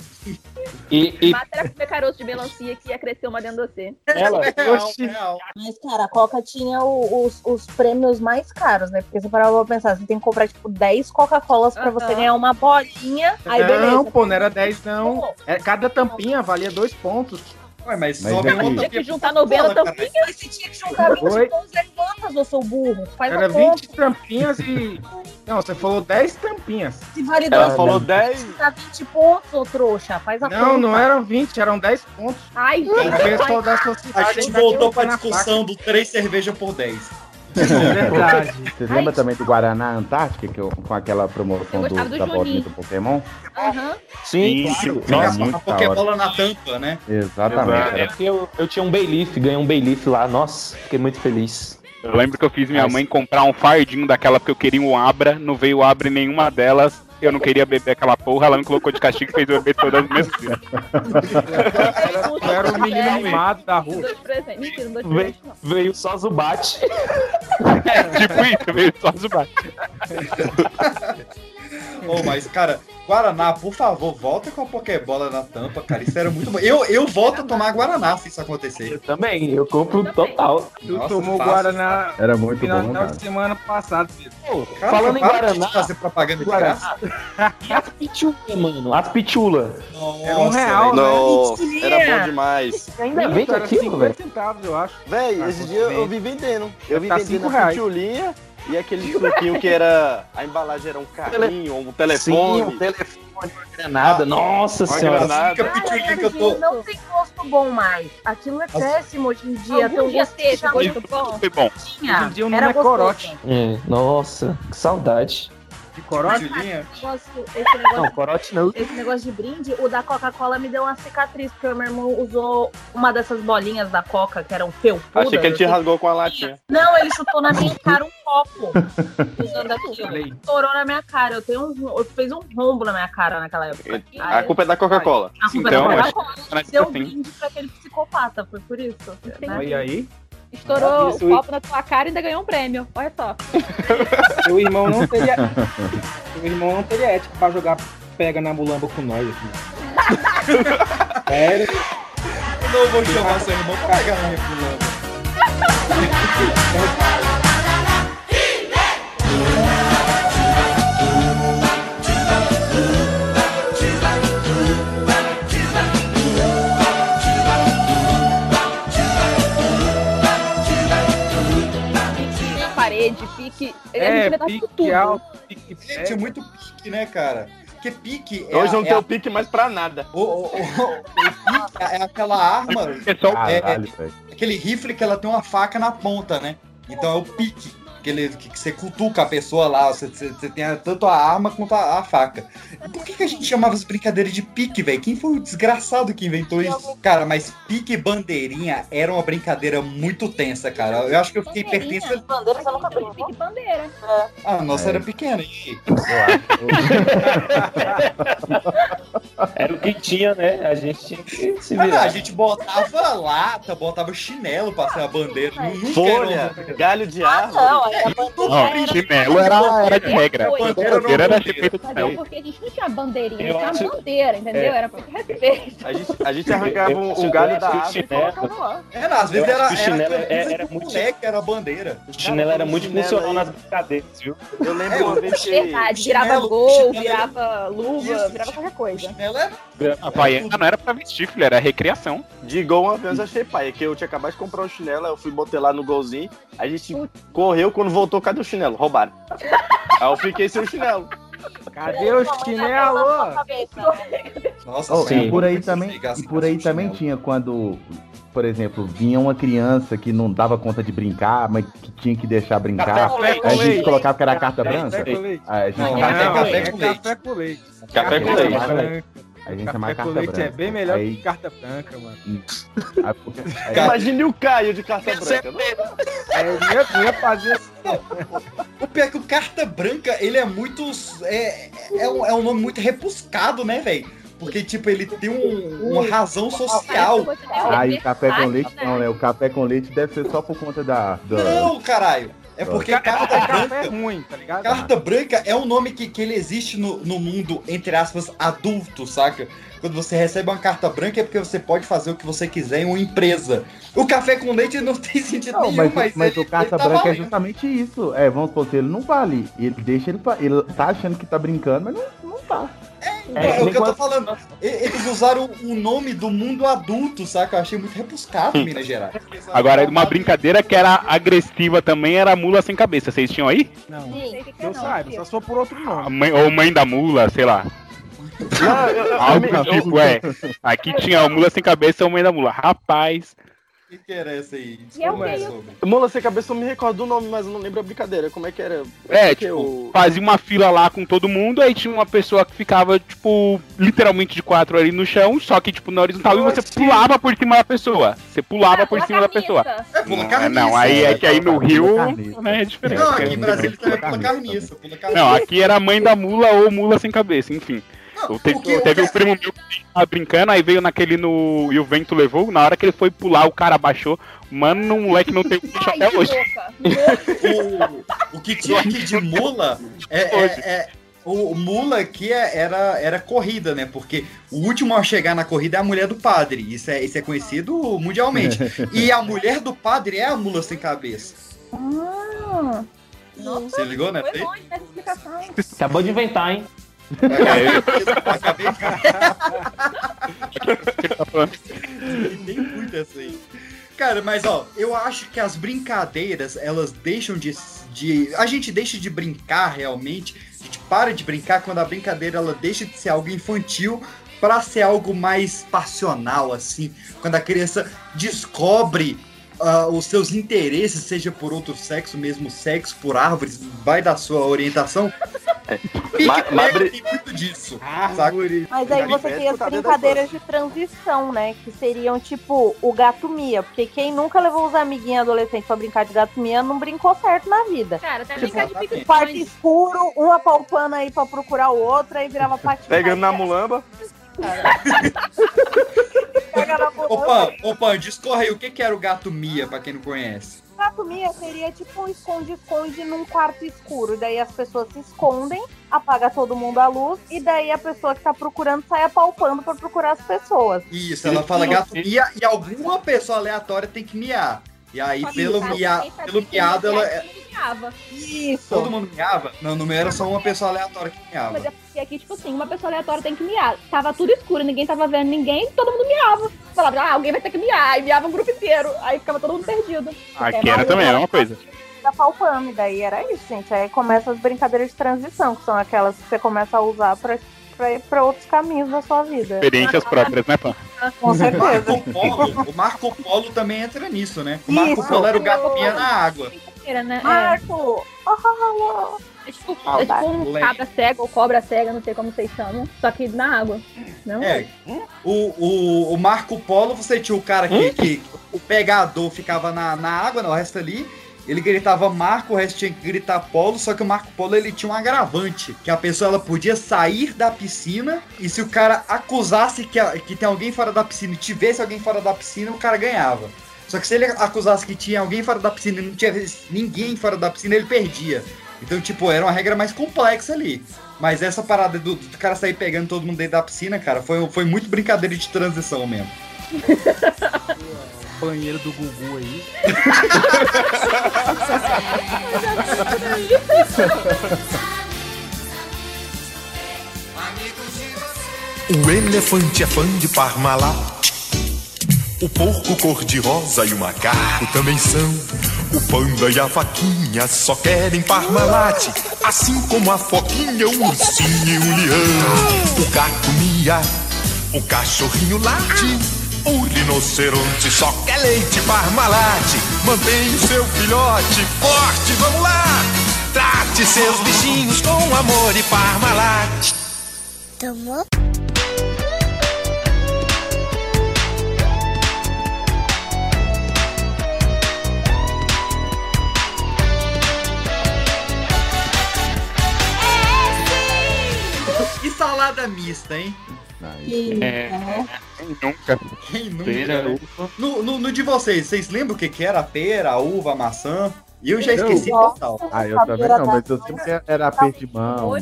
Speaker 5: E, e
Speaker 11: Matéria comer caroço de melancia que ia crescer uma dentro de você.
Speaker 5: ela,
Speaker 2: Real,
Speaker 1: Oxi.
Speaker 2: real.
Speaker 4: Mas, cara, a Coca tinha o- os, os prêmios mais caros, né? Porque você parava pra pensar, você tem que comprar, tipo, 10 Coca-Colas pra você
Speaker 11: Aham.
Speaker 4: ganhar uma bolinha. Aí,
Speaker 1: não,
Speaker 4: beleza.
Speaker 1: pô, não era 10, não.
Speaker 4: Pô,
Speaker 1: É, cada tampinha valia dois pontos.
Speaker 2: Ué, mas,
Speaker 6: Mas
Speaker 2: só outra
Speaker 11: Tinha que juntar
Speaker 2: pra
Speaker 11: 90
Speaker 2: Coca-Cola, cara.
Speaker 11: tampinhas.
Speaker 4: Mas você tinha que juntar 20
Speaker 1: Oi?
Speaker 4: com os levantas, ô seu burro. Faz
Speaker 1: Era
Speaker 4: a conta.
Speaker 1: 20 tampinhas e. Não, você falou 10 tampinhas.
Speaker 4: Se vale
Speaker 3: Ela falou
Speaker 4: pontos,
Speaker 3: 10.
Speaker 4: dá 20 pontos, ô trouxa. Faz a conta.
Speaker 1: Não, não eram 20, eram 10 pontos.
Speaker 11: Ai,
Speaker 1: O
Speaker 11: gente.
Speaker 1: pessoal da
Speaker 2: A
Speaker 1: sociedade.
Speaker 2: gente
Speaker 1: ainda
Speaker 2: voltou pra discussão do 3 cerveja por 10.
Speaker 1: faca. Verdade.
Speaker 6: Vocês lembram também do Guaraná Antártica, que eu, com aquela promoção do,
Speaker 11: do
Speaker 6: da bolinha do Pokémon?
Speaker 11: Aham.
Speaker 5: sim,
Speaker 7: Sim,
Speaker 5: claro.
Speaker 6: Nossa,
Speaker 2: a Pokébola na tampa, né?
Speaker 6: Exatamente.
Speaker 5: É eu, eu tinha um Bayleaf, ganhei um Bayleaf lá, nossa, fiquei muito feliz.
Speaker 7: Eu lembro que eu fiz minha mãe comprar um fardinho daquela porque eu queria um Abra, não veio Abra em nenhuma delas. eu não queria beber aquela porra, ela me colocou de castigo e fez eu beber todas as minhas.
Speaker 1: Eu era o menino mimado da rua.
Speaker 5: Veio, veio só Zubat.
Speaker 7: É, tipo isso, meio só Zubat.
Speaker 2: Ô, mas, cara, Guaraná, por favor, volta com a Pokébola na tampa, cara. Isso era muito bom. Eu, eu volto a tomar Guaraná se isso acontecer.
Speaker 5: Eu também, eu compro total.
Speaker 1: Tu
Speaker 2: Nossa,
Speaker 1: tomou
Speaker 2: fácil,
Speaker 1: Guaraná
Speaker 6: Era muito
Speaker 1: final
Speaker 6: bom, cara.
Speaker 1: de semana passado, Pedro.
Speaker 5: Pô,
Speaker 2: Cara,
Speaker 5: falando em
Speaker 2: de
Speaker 5: Guaraná,
Speaker 2: fazer propaganda de
Speaker 5: Guaraná.
Speaker 2: graça.
Speaker 5: e as pitula, mano? As pitula.
Speaker 1: Era um real, né?
Speaker 3: Nossa, era bom demais.
Speaker 5: Ainda vende
Speaker 1: Era
Speaker 5: aquilo,
Speaker 1: 50
Speaker 5: velho?
Speaker 1: centavos, eu acho.
Speaker 3: Véi,
Speaker 1: Ah,
Speaker 3: esse dia eu vi vendendo. Eu vi
Speaker 1: Tá
Speaker 3: vendendo a pitulinha e aquele suquinho que era. A embalagem era um carrinho, um telefone.
Speaker 5: Sim, um telefone, uma granada. Nossa
Speaker 3: Uma
Speaker 5: senhora.
Speaker 3: granada.
Speaker 2: Pitulinha que eu tô.
Speaker 4: Não tem gosto bom mais. Aquilo é péssimo hoje em dia. Tem
Speaker 11: Algum
Speaker 4: um
Speaker 11: dia teve gosto bom.
Speaker 7: Foi bom.
Speaker 4: tinha.
Speaker 1: Hoje em dia o nome
Speaker 4: Era
Speaker 1: é corote.
Speaker 5: É, nossa, que saudade.
Speaker 1: De corote?
Speaker 4: Esse negócio
Speaker 5: Não, corote não.
Speaker 4: Esse negócio de brinde, o da Coca-Cola me deu uma cicatriz, porque o meu irmão usou uma dessas bolinhas da Coca, que eram felpudas.
Speaker 3: Achei que ele te rasgou com a latinha.
Speaker 4: Não, ele chutou na minha cara um copo. Usando aquilo. Estourou na minha cara. Eu tenho um. Eu fez um rombo na minha cara naquela época.
Speaker 3: A
Speaker 4: Aí,
Speaker 3: culpa é da Coca-Cola.
Speaker 4: a culpa
Speaker 7: Então,
Speaker 4: é da
Speaker 7: acho
Speaker 4: Coca-Cola. Deu um brinde pra aquele psicopata, foi por isso. né?
Speaker 1: Olha aí.
Speaker 11: Estourou
Speaker 1: Isso,
Speaker 11: o copo na tua cara e ainda ganhou um prêmio. Olha só.
Speaker 1: Seu irmão não teria. Seu irmão não teria ética pra jogar pega na mulamba com nós aqui. Sério?
Speaker 2: Eu não vou chamar seu irmão pra pegar na minha
Speaker 11: pique. Ele
Speaker 1: É,
Speaker 11: é,
Speaker 1: pique
Speaker 11: tudo.
Speaker 1: alto, pique
Speaker 2: Gente, é muito pique, né, cara? Porque pique é,
Speaker 3: Hoje
Speaker 2: a-
Speaker 3: não
Speaker 2: é,
Speaker 3: tem
Speaker 2: a-
Speaker 3: o pique mais pra nada.
Speaker 2: o, o, o- o pique é aquela arma,
Speaker 7: é só
Speaker 6: Caralho, velho.
Speaker 2: aquele rifle que ela tem uma faca na ponta, né? Então é o pique. Aquele que que você cutuca a pessoa lá, você, você, você tem tanto a arma quanto a, a faca. E por que, que a gente chamava as brincadeiras de pique, velho? Quem foi o desgraçado que inventou isso? Cara, mas pique e bandeirinha era uma brincadeira muito tensa, cara. Eu acho que eu fiquei pertença.
Speaker 4: Bandeiras eu nunca brincou.
Speaker 11: Pique bandeira.
Speaker 2: Ah, a nossa
Speaker 6: É.
Speaker 2: era pequena. E...
Speaker 5: Era o que tinha, né? A gente tinha que se
Speaker 2: Ah,
Speaker 5: virar.
Speaker 2: a gente botava lata, botava chinelo pra ser a bandeira. Nunca
Speaker 3: Folha,
Speaker 2: era uma-
Speaker 3: galho de
Speaker 4: Ah,
Speaker 3: árvore.
Speaker 4: não, era bandeira.
Speaker 7: Não, chinelo era, era de regra.
Speaker 11: Foi.
Speaker 7: Bandeira era feita de
Speaker 11: Mas é
Speaker 7: chinelo.
Speaker 11: porque a gente não tinha bandeirinha,
Speaker 5: Eu
Speaker 11: tinha
Speaker 5: acho-
Speaker 11: bandeira, entendeu?
Speaker 5: É.
Speaker 11: Era por respeito.
Speaker 3: A gente, a gente arrancava
Speaker 5: Eu
Speaker 3: um, um galho da árvore e
Speaker 5: chinelo-
Speaker 3: colocava lá.
Speaker 2: Era, às vezes era, era,
Speaker 5: chinelo
Speaker 2: camisa
Speaker 5: é-
Speaker 2: de
Speaker 5: era muito-
Speaker 2: moleque, era a bandeira.
Speaker 5: O chinelo era muito
Speaker 3: Chinelo
Speaker 5: funcional nas brincadeiras, viu?
Speaker 3: Eu lembro
Speaker 2: É,
Speaker 3: uma vez que.
Speaker 11: Verdade, virava
Speaker 2: chinelo-
Speaker 11: gol,
Speaker 2: chinelo-
Speaker 11: virava luva, virava qualquer coisa.
Speaker 2: Chinelo era
Speaker 7: A Havaiana não era pra vestir, filho, era recreação.
Speaker 3: De gol uma vez eu achei pai, é que eu tinha acabado de comprar um chinelo, eu fui botar lá no golzinho, a gente correu, quando voltou, cadê o chinelo? Roubaram. aí eu fiquei sem o chinelo.
Speaker 1: Cadê o chinelo?
Speaker 2: Nossa,
Speaker 6: Oh,
Speaker 2: senhora,
Speaker 6: e por aí também, e por aí também tinha quando, por exemplo, vinha uma criança que não dava conta de brincar, mas que tinha que deixar brincar.
Speaker 1: Café com
Speaker 6: Aí a gente
Speaker 1: leite.
Speaker 6: colocava que era carta
Speaker 1: Café
Speaker 6: branca.
Speaker 1: leite.
Speaker 6: A gente chamava
Speaker 2: café-
Speaker 1: é
Speaker 2: com leite.
Speaker 1: café com leite.
Speaker 3: Café com leite.
Speaker 6: A gente
Speaker 1: com
Speaker 6: carta
Speaker 1: leite
Speaker 6: branca.
Speaker 1: é bem melhor
Speaker 6: Aí-
Speaker 1: que carta branca, mano.
Speaker 6: Aí, porque- aí-
Speaker 3: Imagine o Caio de carta branca.
Speaker 1: É, eu ia, fazer assim.
Speaker 2: O pior é que o Carta Branca, ele é muito. É, é, um, é um nome muito repuscado, né, velho? Porque, tipo, ele tem um- uma razão social.
Speaker 6: Aí o café com leite
Speaker 11: né?
Speaker 6: não, né? O café com leite deve ser só por conta da. da-
Speaker 2: Não, caralho. É porque Carta Branca.
Speaker 1: ruim, tá ligado?
Speaker 2: Carta Branca é um nome que, que ele existe no, no mundo, entre aspas, adulto, saca? Quando você recebe uma carta branca é porque você pode fazer o que você quiser em uma empresa. O café com leite não tem sentido
Speaker 6: Não,
Speaker 2: nenhum,
Speaker 6: mas,
Speaker 2: mas,
Speaker 6: mas
Speaker 2: ele-
Speaker 6: o carta
Speaker 2: tá
Speaker 6: branca é
Speaker 2: valendo.
Speaker 6: justamente isso. É, vamos supor, ele não vale, ele deixa ele. Ele tá achando que tá brincando, mas não, não tá.
Speaker 2: É,
Speaker 5: É,
Speaker 2: o que eu tô falando. Eles usaram o nome do mundo adulto, saca? Eu achei muito rebuscado em Minas Gerais.
Speaker 7: Agora, uma brincadeira que era agressiva também era a mula sem cabeça. Vocês tinham aí?
Speaker 1: Não,
Speaker 11: Sim.
Speaker 1: eu saiba, só se for por outro nome.
Speaker 7: mãe, ou mãe da mula, sei lá.
Speaker 3: Não, eu- eu-
Speaker 7: Algo do tipo, é. Aqui tinha a mula sem cabeça ou mãe da mula. Rapaz,
Speaker 2: que, que era essa aí?
Speaker 11: É o
Speaker 2: Como é
Speaker 11: que?
Speaker 2: sobre?
Speaker 3: Mola sem cabeça eu me recordo do nome, mas eu não lembro a brincadeira. Como é que era?
Speaker 7: É,
Speaker 3: Porque
Speaker 7: tipo,
Speaker 3: o-
Speaker 7: fazia uma fila lá com todo mundo, aí tinha uma pessoa que ficava, tipo, literalmente de quatro ali no chão, só que, tipo, na horizontal, e você pulava por cima da pessoa. Você pulava por cima da pessoa.
Speaker 2: É, pula
Speaker 7: Não,
Speaker 2: carniça.
Speaker 7: não, aí é que aí no Rio né, é diferente.
Speaker 2: Não, aqui em Brasília também pula carniça. Pula carniça.
Speaker 7: Não, aqui era a mãe da mula ou mula sem cabeça, enfim.
Speaker 2: Não,
Speaker 7: Eu te-
Speaker 2: o que- o
Speaker 7: teve um primo meu que tava brincando, aí veio naquele no. E o vento levou. Na hora que ele foi pular, o cara abaixou. Mano, o moleque não tem o bicho até
Speaker 11: que
Speaker 7: hoje.
Speaker 2: o, o que tinha aqui de mula é, é- é- o mula aqui é- era, era corrida, né? Porque o último a chegar na corrida é a mulher do padre. Isso é, isso é conhecido mundialmente. E a mulher do padre é a mula sem cabeça.
Speaker 11: Ah,
Speaker 2: Você ligou, né?
Speaker 11: foi longe nessa explicação.
Speaker 5: Acabou de inventar, hein?
Speaker 2: Acabei de... Aí. Cara, mas ó, eu acho que as brincadeiras, elas deixam de, de. A gente deixa de brincar realmente. A gente para de brincar quando a brincadeira ela deixa de ser algo infantil para ser algo mais passional, assim. Quando a criança descobre ah, os seus interesses, seja por outro sexo, mesmo sexo, por árvores, vai da sua orientação. Big
Speaker 3: Ma- ma-
Speaker 2: Bang
Speaker 3: bri-
Speaker 2: tem muito disso.
Speaker 1: Árvore.
Speaker 4: Mas aí você tem as brincadeiras de transição, né? Que seriam tipo o gato mia. Porque quem nunca levou os amiguinhos adolescentes pra brincar de gato mia não brincou certo na vida.
Speaker 11: Cara, até
Speaker 2: Tipo,
Speaker 11: brincar de
Speaker 2: exatamente.
Speaker 4: Quarto
Speaker 11: pique
Speaker 4: escuro, um apalpando aí pra procurar o outro, aí virava patinho.
Speaker 3: Pegando na mulamba.
Speaker 4: Pega na mulamba.
Speaker 2: Opa, opa, discorre aí, o que, que era o gato Mia, pra quem não conhece?
Speaker 4: Gato Mia seria tipo um esconde-esconde num quarto escuro. Daí as pessoas se escondem, apaga todo mundo a luz, e daí a pessoa que tá procurando sai apalpando pra procurar as pessoas.
Speaker 2: Isso, ela fala gato Mia e alguma pessoa aleatória tem que miar. E aí, pelo, mia, pelo miado, ela. é-
Speaker 4: Isso.
Speaker 2: Todo mundo miava? Não, não era só uma pessoa aleatória que
Speaker 11: Mas
Speaker 2: miava.
Speaker 11: é porque aqui, tipo assim, uma pessoa aleatória tem que miar. Tava tudo escuro, ninguém tava vendo ninguém, todo mundo miava. Falava, ah, alguém vai ter que miar. E miava um grupo inteiro. Aí ficava todo mundo perdido.
Speaker 7: Aqui era também, é uma coisa.
Speaker 4: Da palpando, e daí era isso, gente. Aí começa as brincadeiras de transição, que são aquelas que você começa a usar pra, pra ir pra outros caminhos da sua vida.
Speaker 7: Experiências próprias, né?
Speaker 4: Com certeza.
Speaker 2: Marco Polo, o Marco Polo também entra nisso, né? O Marco
Speaker 4: Isso.
Speaker 2: Polo era o gato Mia na água.
Speaker 11: Era, né?
Speaker 4: Marco!
Speaker 11: É, é tipo,
Speaker 2: Ah,
Speaker 11: é tipo um cabra cega ou cobra cega, não sei como vocês chamam. Só que na água. Não?
Speaker 2: É. O, o, o Marco Polo, você tinha o cara que, que o pegador ficava na, na água, não, o resto ali. Ele gritava Marco, o resto tinha que gritar Polo, só que o Marco Polo ele tinha um agravante, que a pessoa ela podia sair da piscina e se o cara acusasse que, a- que tem alguém fora da piscina e tivesse alguém fora da piscina, o cara ganhava. Só que se ele acusasse que tinha alguém fora da piscina e não tivesse ninguém fora da piscina, ele perdia. Então, tipo, era uma regra mais complexa ali. Mas essa parada do, do cara sair pegando todo mundo dentro da piscina, cara, foi, foi muito brincadeira de transição mesmo.
Speaker 12: Banheiro do Gugu aí.
Speaker 14: O elefante é fã de Parmalat. O porco cor-de-rosa e o macaco também são. O panda e a vaquinha só querem Parmalat. Assim como a foquinha, um ursinho e um leão. O gato mia, o cachorrinho late. O rinoceronte só quer leite Parmalat. Mantém o seu filhote forte, vamos lá. Trate seus bichinhos com amor e Parmalat.
Speaker 9: Tomou?
Speaker 2: E salada mista, hein?
Speaker 7: É. Nunca.
Speaker 2: Quem nunca?
Speaker 7: Pera,
Speaker 2: né? No, no, no de vocês, vocês lembram o que, que era a pera, a uva, a maçã? Eu já
Speaker 6: Eu?
Speaker 2: esqueci total.
Speaker 6: Ah, eu também não, mas eu sempre era aperto de mão.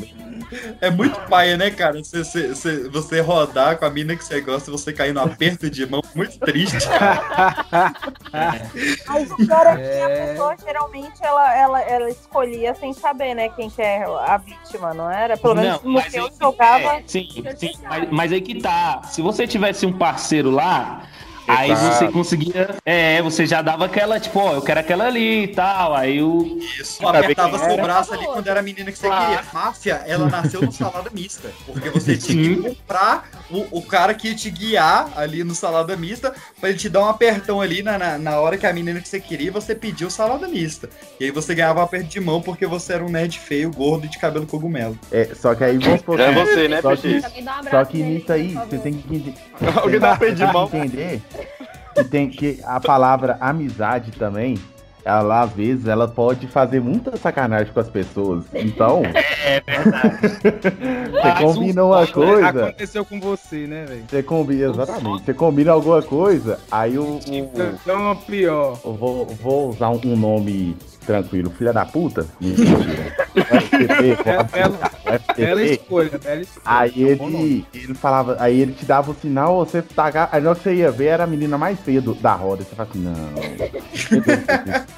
Speaker 2: É muito paia, né, cara? Você, você, você, você rodar com a mina que você gosta e você cair no aperto de mão, muito triste.
Speaker 4: Mas o pior é que a pessoa geralmente ela, ela, ela escolhia sem saber, né, quem que é a vítima, não era? Pelo menos
Speaker 5: Não,
Speaker 4: no
Speaker 5: mas
Speaker 4: que eu jogava.
Speaker 5: é, sim, sim, mas, mas aí que tá. Se você tivesse um parceiro lá, Aí
Speaker 6: Exato.
Speaker 5: você conseguia. É, você já dava aquela, tipo, ó, eu quero aquela ali e tal. Aí o.
Speaker 2: Isso, apertava seu
Speaker 5: era.
Speaker 2: braço ali quando era a menina que você
Speaker 5: Claro.
Speaker 2: queria. Máfia, ela nasceu no salada mista. Porque você tinha que comprar o, o cara que ia te guiar ali no salada mista pra ele te dar um apertão ali na, na, na hora que a menina que você queria, você pediu salada mista. E aí você ganhava um aperto de mão porque você era um nerd feio, gordo e de cabelo cogumelo.
Speaker 6: É, só que aí vamos supor
Speaker 3: É você, né,
Speaker 6: só que,
Speaker 11: um
Speaker 6: só que nisso aí, você tem que entender.
Speaker 3: Alguém dá um aperto de
Speaker 6: tem que
Speaker 3: mão.
Speaker 6: entender que tem que a palavra amizade também. Ela, às vezes, ela pode fazer muita sacanagem com as pessoas. Então,
Speaker 7: É verdade.
Speaker 6: você combina uma coisa.
Speaker 1: Aconteceu com você, né, velho?
Speaker 6: Você combina, exatamente. Você combina alguma coisa, aí o. o-
Speaker 1: Então, pior.
Speaker 6: vou, vou usar um nome tranquilo. Filha da puta? Mentira. FTP,
Speaker 1: Bela, escolha, bela escolha.
Speaker 6: Aí
Speaker 1: nome.
Speaker 6: ele, ele falava, aí ele te dava o sinal, você tacar. Aí na hora que você ia ver, era a menina mais feia do- da roda. Você fala assim, não.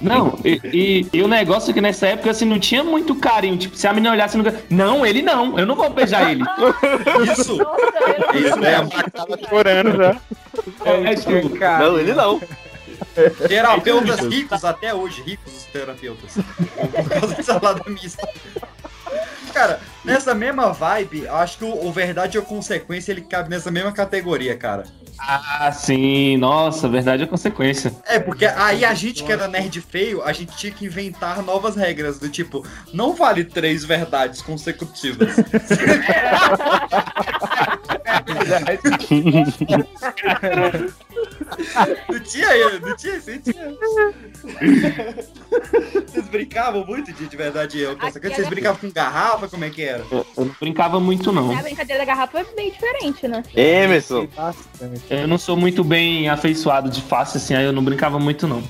Speaker 5: Não, e, e- e o negócio é que nessa época assim, não tinha muito carinho. Tipo, se a menina olhasse no. Não, ele não, eu não vou beijar ele.
Speaker 2: Isso!
Speaker 11: Nossa,
Speaker 2: Isso é a
Speaker 7: Tava chorando já.
Speaker 5: É, tipo,
Speaker 1: Cara,
Speaker 3: Não, ele não.
Speaker 2: Terapeutas ricos até hoje, ricos os terapeutas. Por causa de salada mista. Cara, nessa mesma vibe, eu acho que o, o Verdade ou Consequência ele cabe nessa mesma categoria, cara.
Speaker 5: Ah, sim, nossa, verdade é consequência.
Speaker 2: É, porque aí a gente que era nerd feio, a gente tinha que inventar novas regras, do tipo, não vale três verdades consecutivas. não tinha, não tinha não tinha. Vocês brincavam muito de, de verdade eu? Vocês brincavam com garrafa? Como é que era?
Speaker 5: Eu não brincava muito, não.
Speaker 11: A brincadeira da garrafa é bem diferente, né?
Speaker 3: Emerson.
Speaker 5: Eu não sou muito bem afeiçoado de face, assim, aí eu não brincava muito, não.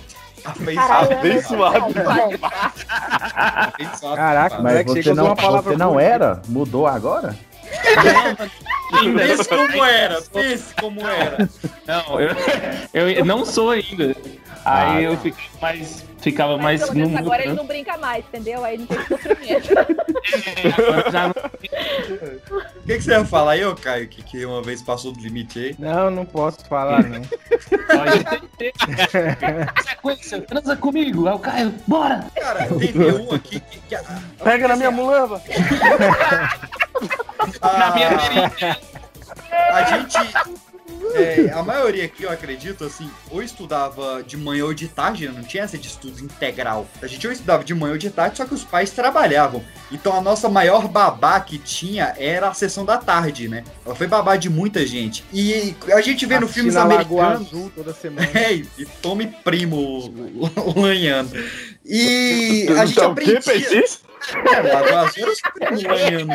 Speaker 11: Caralho,
Speaker 3: Abençoado.
Speaker 1: Caraca,
Speaker 6: Mas você
Speaker 1: chegou
Speaker 6: não,
Speaker 1: uma palavra
Speaker 6: você não era? Mudou agora?
Speaker 2: Pense como era, pense como era.
Speaker 5: Não, eu, eu não sou ainda. Aí
Speaker 6: Ah,
Speaker 5: eu fiquei mais, ficava mais
Speaker 11: Pelo
Speaker 5: no
Speaker 11: menos agora ele
Speaker 5: mundo,
Speaker 11: não brinca mais, entendeu? Aí não tem sofrimento.
Speaker 5: né? Agora já não-
Speaker 2: O que, que você ia falar aí, ô Caio, que, que uma vez passou do limite aí?
Speaker 1: Não, não posso falar, não.
Speaker 5: Sequência, transa comigo. Aí o Caio, bora!
Speaker 2: Cara, teve um aqui que. que a-
Speaker 3: Pega na minha mulamba.
Speaker 5: Na minha
Speaker 2: a, a gente. é, a maioria aqui, eu acredito, assim, ou estudava de manhã ou de tarde, né? não tinha essa de estudo integral. A gente ou estudava de manhã ou de tarde, só que os pais trabalhavam. Então a nossa maior babá que tinha era a sessão da tarde, né? Ela foi babá de muita gente. E a gente vê no filmes americanos.
Speaker 1: Azul toda semana.
Speaker 2: É, e tome primo lanhando. E a gente
Speaker 3: Então, o quê,
Speaker 2: aprendia.
Speaker 3: Peixe?
Speaker 2: É, Lagoa Azul era os primos lanhando.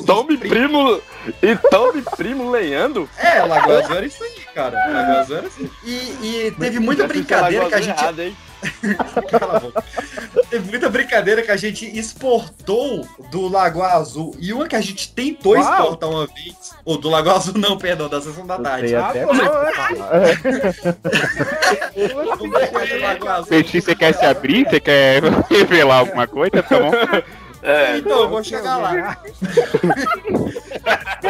Speaker 3: Então me primo. Então me primo lenhando?
Speaker 2: É, Lagoa Azul era isso aí, cara. Lagoa Azul era assim. E, e teve muita brincadeira que a gente.
Speaker 3: Errado, hein?
Speaker 2: Cala a boca. Teve muita brincadeira que a gente exportou do Lagoa Azul. E uma que a gente tentou
Speaker 1: Uau.
Speaker 2: exportar uma vez. Ou do Lagoa Azul, não, perdão, da sessão da tarde.
Speaker 6: Até
Speaker 1: pô?
Speaker 7: Peixe, você quer se abrir? Você quer revelar alguma coisa? Tá bom?
Speaker 3: É.
Speaker 2: Então, eu vou chegar lá.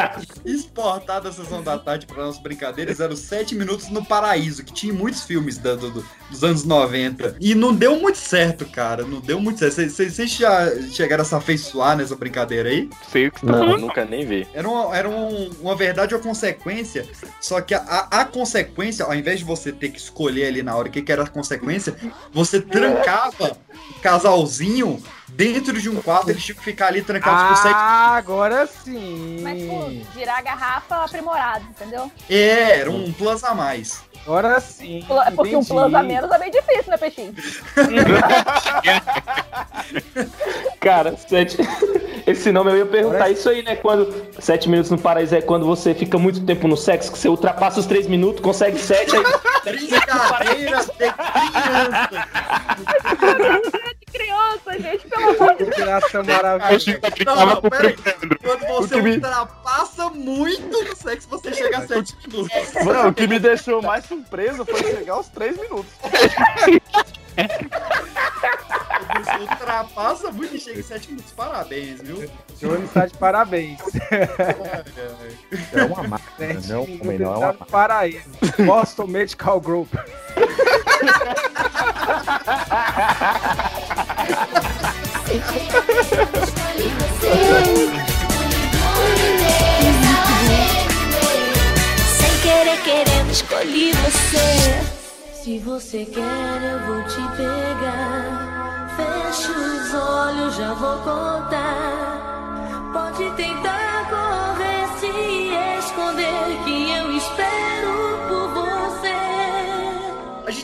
Speaker 2: Exportar da sessão da tarde para nossas brincadeiras eram 7 minutos no paraíso, que tinha muitos filmes da- do- do- dos anos 90. E não deu muito certo, cara. Não deu muito certo. Vocês- já chegaram a se afeiçoar nessa brincadeira aí?
Speaker 7: Sei o que tá
Speaker 3: Não,
Speaker 7: falando.
Speaker 3: nunca nem vi.
Speaker 2: Era, uma, era um- uma verdade ou consequência, só que a, a- a consequência, ao invés de você ter que escolher ali na hora o que, que era a consequência, você trancava o casalzinho dentro de um quarto, eles tinham que ficar ali trancados por sete
Speaker 1: Ah, agora sim.
Speaker 11: Mas, pô, girar a garrafa aprimorado, entendeu?
Speaker 2: É, era um plus a mais.
Speaker 1: Agora sim.
Speaker 11: Pla- Porque um plus a menos é bem difícil, né, Peixinho?
Speaker 5: Cara, sete... esse nome eu ia perguntar isso aí, né? Quando sete minutos no paraíso é quando você fica muito tempo no sexo, que você ultrapassa os três minutos, consegue sete, aí
Speaker 2: Brincadeira de criança.
Speaker 11: Criança, gente, pelo amor de Deus.
Speaker 1: Graça
Speaker 7: A
Speaker 1: maravilhosa.
Speaker 2: Não, não,
Speaker 7: com
Speaker 2: peraí. Quando você
Speaker 3: que me-
Speaker 2: ultrapassa muito no sexo, você chega a 7 minutos.
Speaker 3: Não, o que me deixou mais surpreso foi chegar aos 3 minutos.
Speaker 2: ultrapassa muito e chega em 7 minutos. Parabéns, viu?
Speaker 1: Johnny está de parabéns.
Speaker 6: É uma máquina, não, homem, não é uma máquina.
Speaker 1: Paraíso. Boston Medical Group.
Speaker 12: Sem querer, querendo, escolhi você. Se você quer, eu vou te pegar. Feche os olhos, já vou contar. Pode tentar correr, se esconder, que eu espero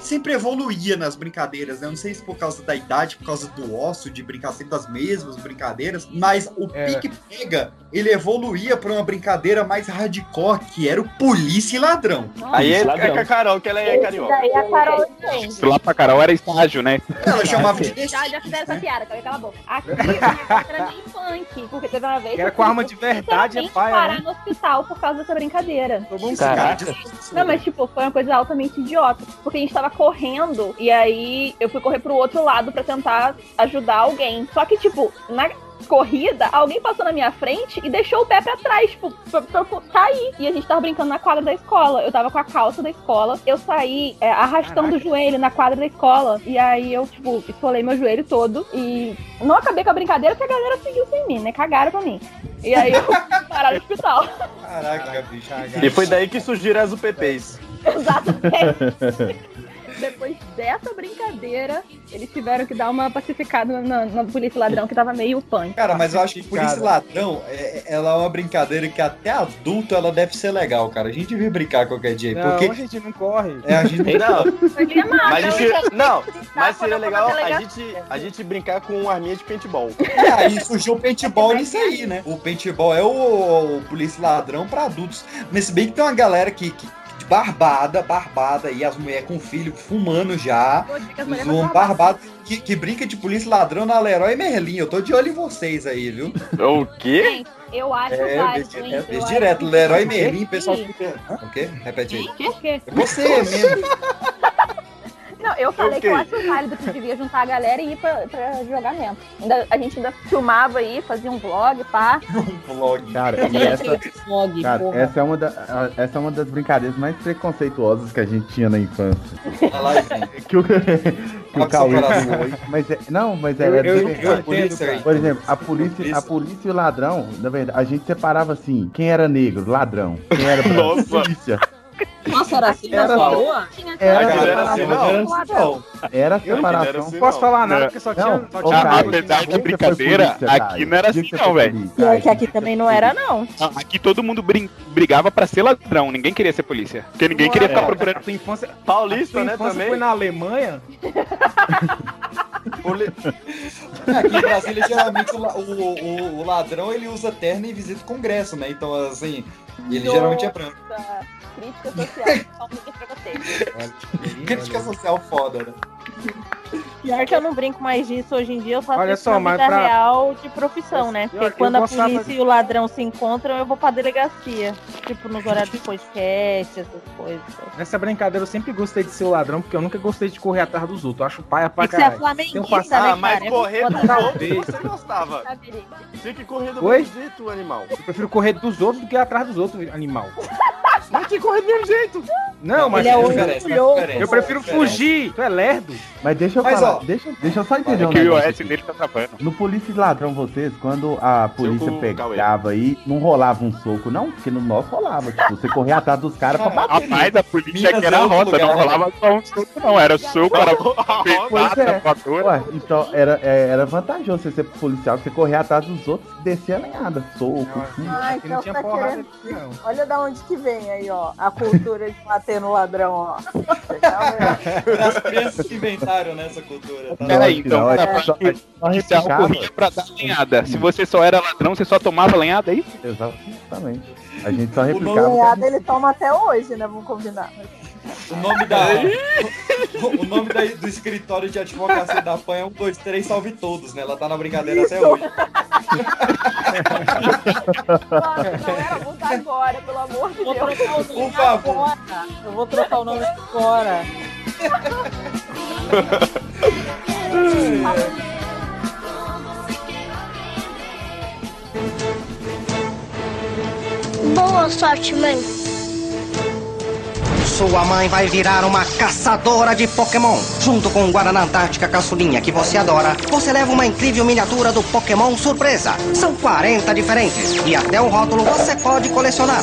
Speaker 2: sempre evoluía nas brincadeiras, né? Eu Não sei se por causa da idade, por causa do ócio de brincar sempre das mesmas brincadeiras, mas o
Speaker 1: É.
Speaker 2: pique-pega, ele evoluía pra uma brincadeira mais hardcore, que era o polícia e ladrão.
Speaker 3: Aí é,
Speaker 5: Ladrão.
Speaker 3: é com a Carol, que ela é
Speaker 4: Esse
Speaker 3: carioca.
Speaker 4: daí a Carol entende.
Speaker 7: Lá pra Carol era estágio, né?
Speaker 2: Ela chamava de
Speaker 11: Já, já fizeram essa piada, cala cala a boca. Aqui porque teve uma vez
Speaker 1: Que era
Speaker 11: que
Speaker 1: com
Speaker 11: eu
Speaker 1: arma de verdade, é paia,
Speaker 11: parar
Speaker 1: né?
Speaker 11: no hospital por causa dessa brincadeira.
Speaker 2: Tomou um
Speaker 5: Caraca.
Speaker 11: Não, mas tipo, foi uma coisa altamente idiota. Porque a gente tava correndo e aí eu fui correr pro outro lado pra tentar ajudar alguém. Só que, tipo, na corrida, alguém passou na minha frente e deixou o pé pra trás, tipo, pra, pra, pra cair. E a gente tava brincando na quadra da escola. Eu tava com a calça da escola. Eu saí é, arrastando o joelho na quadra da escola. E aí eu, tipo, esfolei meu joelho todo. E não acabei com a brincadeira porque a galera seguiu sem mim, né? Cagaram pra mim. E aí eu fui parar no hospital.
Speaker 2: Caraca, bicho.
Speaker 3: E foi daí que surgiram as UPPs.
Speaker 11: Exatamente. Depois dessa brincadeira, eles tiveram que dar uma pacificada na, na polícia ladrão que tava meio punk.
Speaker 2: Cara, mas eu acho que polícia ladrão, é, ela é uma brincadeira que até adulto ela deve ser legal, cara. A gente devia brincar qualquer dia.
Speaker 1: Não,
Speaker 2: porque
Speaker 1: a gente não corre.
Speaker 2: é, a gente
Speaker 3: Não,
Speaker 11: Foi que é massa,
Speaker 3: mas, a
Speaker 11: eu
Speaker 3: gente, não, mas seria legal a gente, a gente brincar com uma arminha de paintball.
Speaker 2: É, aí surgiu o paintball nisso aí, né? O paintball é o, o polícia ladrão pra adultos. Mas se bem que tem uma galera que, que barbada, barbada, e as mulheres com filho fumando já.
Speaker 11: Pô, diga que
Speaker 2: que, que brinca de polícia ladrão na Leroy Merlin. Eu tô de olho em vocês aí, viu?
Speaker 3: O quê?
Speaker 11: Gente, eu acho
Speaker 2: É,
Speaker 11: válido, hein?
Speaker 2: é,
Speaker 11: Eu
Speaker 2: vejo
Speaker 11: acho
Speaker 2: direto.
Speaker 11: que-
Speaker 2: Leroy Merlin, pessoal? O quê? Repete aí.
Speaker 11: Quê?
Speaker 2: É Você mesmo.
Speaker 11: Eu falei que eu acho válido que devia juntar a galera e ir pra, pra jogar mesmo. Ainda, a gente ainda filmava aí, fazia um vlog, pá.
Speaker 2: Um vlog.
Speaker 6: Cara, e essa,
Speaker 4: Vlog,
Speaker 6: cara
Speaker 4: porra.
Speaker 6: essa, é uma da- essa é uma das brincadeiras mais preconceituosas que a gente tinha na infância.
Speaker 2: Olha lá.
Speaker 6: Que o, que o Cauê mas é, Não, mas
Speaker 1: Eu,
Speaker 6: era
Speaker 1: eu,
Speaker 6: de
Speaker 1: eu
Speaker 2: polícia aí.
Speaker 1: cara.
Speaker 6: Por exemplo, a polícia, a polícia e o ladrão, na verdade, a gente separava assim, quem era negro, ladrão, quem era branco, polícia.
Speaker 4: Nossa, era assim na
Speaker 6: Era
Speaker 4: sua
Speaker 6: só-
Speaker 4: rua?
Speaker 11: Tinha
Speaker 6: Era separação.
Speaker 3: assim.
Speaker 6: Era separação.
Speaker 3: era
Speaker 1: Não
Speaker 3: assim,
Speaker 1: posso falar nada porque só
Speaker 6: Não,
Speaker 1: tinha. Só tinha
Speaker 7: apesar de brincadeira, aqui não era assim não, velho.
Speaker 11: Pior que aqui também não era, não.
Speaker 7: Aqui todo mundo brigava pra ser ladrão, ninguém queria ser polícia. Porque ninguém queria ficar
Speaker 1: É,
Speaker 7: procurando.
Speaker 1: a tua infância,
Speaker 3: Paulista, né, também.
Speaker 1: foi na Alemanha?
Speaker 2: Aqui em Brasília, geralmente, o, o, o- o ladrão ele usa terno e visita o Congresso, né? Então, assim, ele geralmente é branco.
Speaker 11: Crítica social. Só um pouquinho pra vocês.
Speaker 2: Crítica social foda, né?
Speaker 4: Pior que eu não brinco mais disso hoje em dia, eu faço
Speaker 1: Olha
Speaker 4: isso
Speaker 1: só,
Speaker 4: na vida
Speaker 1: pra-
Speaker 4: real de profissão, né? Porque quando a polícia
Speaker 1: de-
Speaker 4: e o ladrão se encontram, eu vou pra delegacia. Tipo, nos horários de podcast, essas coisas.
Speaker 1: Nessa brincadeira eu sempre gostei de ser o ladrão, porque eu nunca gostei de correr atrás dos outros. Eu acho paia pra
Speaker 4: que você é
Speaker 1: caralho.
Speaker 4: flamenguista,
Speaker 1: Tem um passado-
Speaker 4: né,
Speaker 3: Ah, mas
Speaker 4: cara? É
Speaker 3: correr dos outros você gostava. Tinha que correr do
Speaker 1: Oi?
Speaker 3: mesmo jeito, animal.
Speaker 1: Eu prefiro correr dos outros do que atrás dos outros, animal.
Speaker 3: Mas tinha que correr do mesmo jeito.
Speaker 1: Não, mas
Speaker 4: Ele é
Speaker 1: eu,
Speaker 4: orgulhoso.
Speaker 1: eu prefiro fugir. Tu é lerdo.
Speaker 6: Mas deixa eu
Speaker 2: Mas,
Speaker 6: falar,
Speaker 2: ó,
Speaker 6: deixa, deixa eu só entender
Speaker 7: É
Speaker 6: um
Speaker 7: que o iOS dele tá travando.
Speaker 6: No Polícia e Ladrão, vocês, quando a polícia pegava aí, não rolava um soco, não? Porque no nosso rolava. Tipo, você corria atrás dos caras pra bater.
Speaker 7: Rapaz, a polícia
Speaker 2: Minas
Speaker 7: aqui era
Speaker 2: é
Speaker 7: não
Speaker 2: lugar, né?
Speaker 7: rolava só um soco, não. Era soco, era pedrada,
Speaker 6: é. Ué, então era, é, era vantajoso você ser policial, você correr atrás dos outros e descer a lenhada. Soco. hum.
Speaker 4: Ah,
Speaker 1: não
Speaker 4: então
Speaker 1: tinha
Speaker 4: tá
Speaker 1: porrada
Speaker 4: querendo...
Speaker 1: aqui, não.
Speaker 4: Olha da onde que vem aí, ó. A cultura de bater no ladrão, ó.
Speaker 2: As crianças que inventaram nessa cultura. Tá?
Speaker 7: Peraí,
Speaker 6: Não,
Speaker 7: então,
Speaker 6: não,
Speaker 7: na
Speaker 6: é
Speaker 7: parte
Speaker 6: é replicava.
Speaker 7: corria pra dar lenhada. Se você só era ladrão, você só tomava lenhada, é isso?
Speaker 6: Exatamente. A gente só
Speaker 2: O
Speaker 6: replicava.
Speaker 4: Cunhado ele toma até hoje, né? Vamos combinar.
Speaker 2: O nome da. o nome da- do escritório de advocacia da PAN é 1, 2, 3, salve todos, né? Ela tá na brincadeira até hoje.
Speaker 11: Nossa, galera, muda agora, pelo amor de
Speaker 4: Vou
Speaker 11: Deus.
Speaker 4: trocar o
Speaker 2: Por
Speaker 4: nome
Speaker 2: favor.
Speaker 4: agora. Eu vou trocar o nome agora.
Speaker 9: Boa sorte, mãe.
Speaker 15: Sua mãe vai virar uma caçadora de Pokémon. Junto com o Guaraná Antártica Caçulinha, que você adora, você leva uma incrível miniatura do Pokémon Surpresa. São 40 diferentes e até o rótulo você pode colecionar.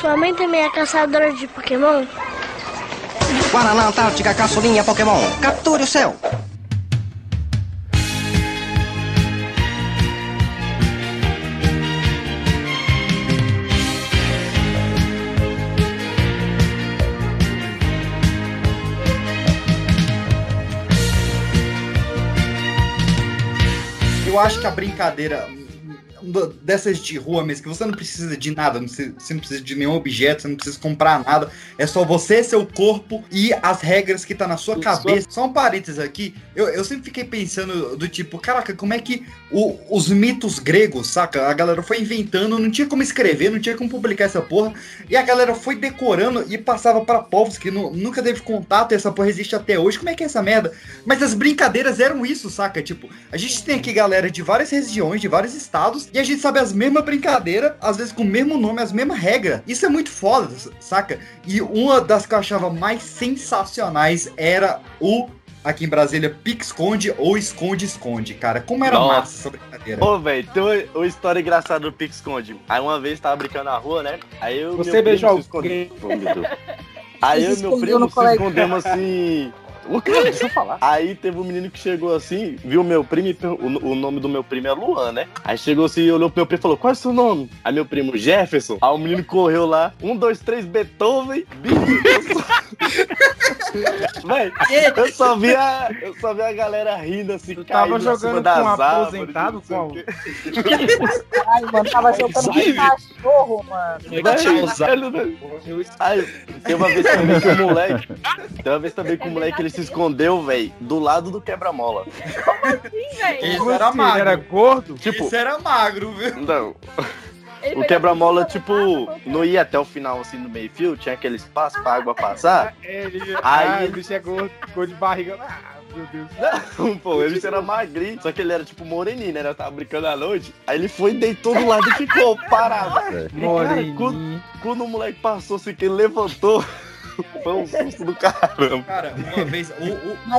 Speaker 9: Sua mãe também é caçadora de Pokémon?
Speaker 15: Guaraná Antártica Caçulinha Pokémon. Capture o seu.
Speaker 2: Eu acho que a brincadeira dessas de rua mesmo, que você não precisa de nada, não você não precisa de nenhum objeto, você não precisa comprar nada, é só você, seu corpo e as regras que tá na sua cabeça. Só um parênteses aqui, eu, eu sempre fiquei pensando do tipo, caraca, como é que o- os mitos gregos, saca? A galera foi inventando, não tinha como escrever, não tinha como publicar essa porra, e a galera foi decorando e passava pra povos que nu- nunca teve contato, e essa porra existe até hoje. Como é que é essa merda? Mas as brincadeiras eram isso, saca? Tipo, a gente tem aqui galera de várias regiões, de vários estados, e a gente sabe as mesmas brincadeiras, às vezes com o mesmo nome, as mesmas regras. Isso é muito foda, saca? E uma das que eu achava mais sensacionais era o. Aqui em Brasília, pique-esconde ou esconde-esconde, cara. Como era
Speaker 3: Nossa.
Speaker 2: massa essa brincadeira.
Speaker 3: Ô, velho, tem uma, uma história engraçada do Pique Esconde. Aí uma vez tava brincando na rua, né? Aí eu.
Speaker 1: Você
Speaker 3: meu primo
Speaker 1: beijou
Speaker 3: esconde- meu Deus. Aí eu e meu primo se escondemos assim. O cara, deixa eu falar. Aí teve um menino que chegou assim, viu meu primo e o, o nome do meu primo é Luan, né? Aí chegou assim, olhou pro meu primo e falou: Qual é o seu nome? Aí meu primo, Jefferson. Aí o menino correu lá, um, dois, três, Beethoven, bicho. eu só- Véi, eu só vi a, eu só vi a galera rindo assim,
Speaker 1: Tava jogando com um aposentado,
Speaker 3: não sei o
Speaker 1: com
Speaker 3: quê.
Speaker 4: Ai, mano, tava jogando com cachorro, mano.
Speaker 3: Aí, tem uma vez também que o moleque. Tem uma vez também que o moleque ele se escondeu, velho, do lado do quebra-mola.
Speaker 2: Esse era magro.
Speaker 1: Era gordo?
Speaker 3: Tipo,
Speaker 2: Esse era magro, viu?
Speaker 3: Não.
Speaker 2: Ele
Speaker 3: O quebra-mola, tipo, não ia até o final, assim, no meio-fio, tinha aquele espaço pra água passar.
Speaker 1: Ele,
Speaker 3: Aí
Speaker 1: ah,
Speaker 3: ele-
Speaker 1: é gordo, ficou de barriga. Ah, meu Deus.
Speaker 3: Não, pô, ele era magrinho, só que ele era tipo moreninho, né? Eu tava brincando à noite. Aí ele foi, deitou do lado e ficou parado. E, cara,
Speaker 1: Moreninho.
Speaker 3: quando, quando o moleque passou assim, que ele levantou, foi susto do caramba.
Speaker 2: Cara, uma vez, o,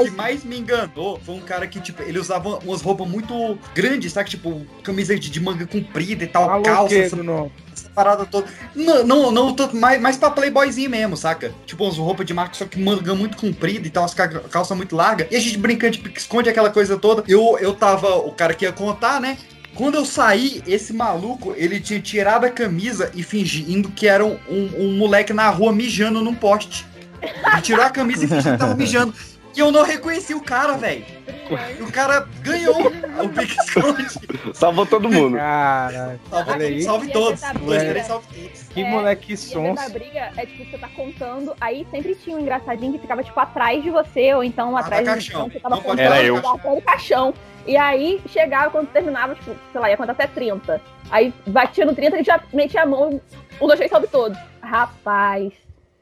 Speaker 2: o que mais me enganou foi um cara que, tipo, ele usava umas roupas muito grandes, sabe? Tipo, camisa de, de manga comprida e tal, calça,
Speaker 1: Maloqueiro,
Speaker 2: essa,
Speaker 1: não.
Speaker 2: essa parada toda. Não, não, não tô- mais, mais pra playboyzinho mesmo, saca? Tipo, umas roupas de marca, só que manga muito comprida e tal, as ca- calça muito larga. E a gente brincando de pique-esconde, aquela coisa toda. Eu, eu tava, o cara que ia contar, né? Quando eu saí, esse maluco, ele tinha tirado a camisa e fingindo que era um, um- um moleque na rua mijando num poste. Ele tirou a camisa e fingiu que tava mijando. E eu não reconheci o cara, velho. E o cara ganhou o pique-esconde.
Speaker 3: Salvou todo mundo.
Speaker 1: Caralho.
Speaker 2: Salve,
Speaker 1: Olha aí.
Speaker 2: salve todos. Dois, três, salve todos.
Speaker 1: Que
Speaker 11: É,
Speaker 1: moleque
Speaker 11: E a
Speaker 1: sonso.
Speaker 11: da briga é tipo, você tá contando, aí sempre tinha um engraçadinho que ficava tipo atrás de você, ou então atrás de
Speaker 2: caixão.
Speaker 11: você tava
Speaker 2: Não
Speaker 11: contando
Speaker 7: Era eu.
Speaker 11: até o caixão. E aí chegava quando terminava, tipo, sei lá, ia contar até 30. Aí batia no 30 e já metia a mão, um, dois, três, sobe todos. Rapaz.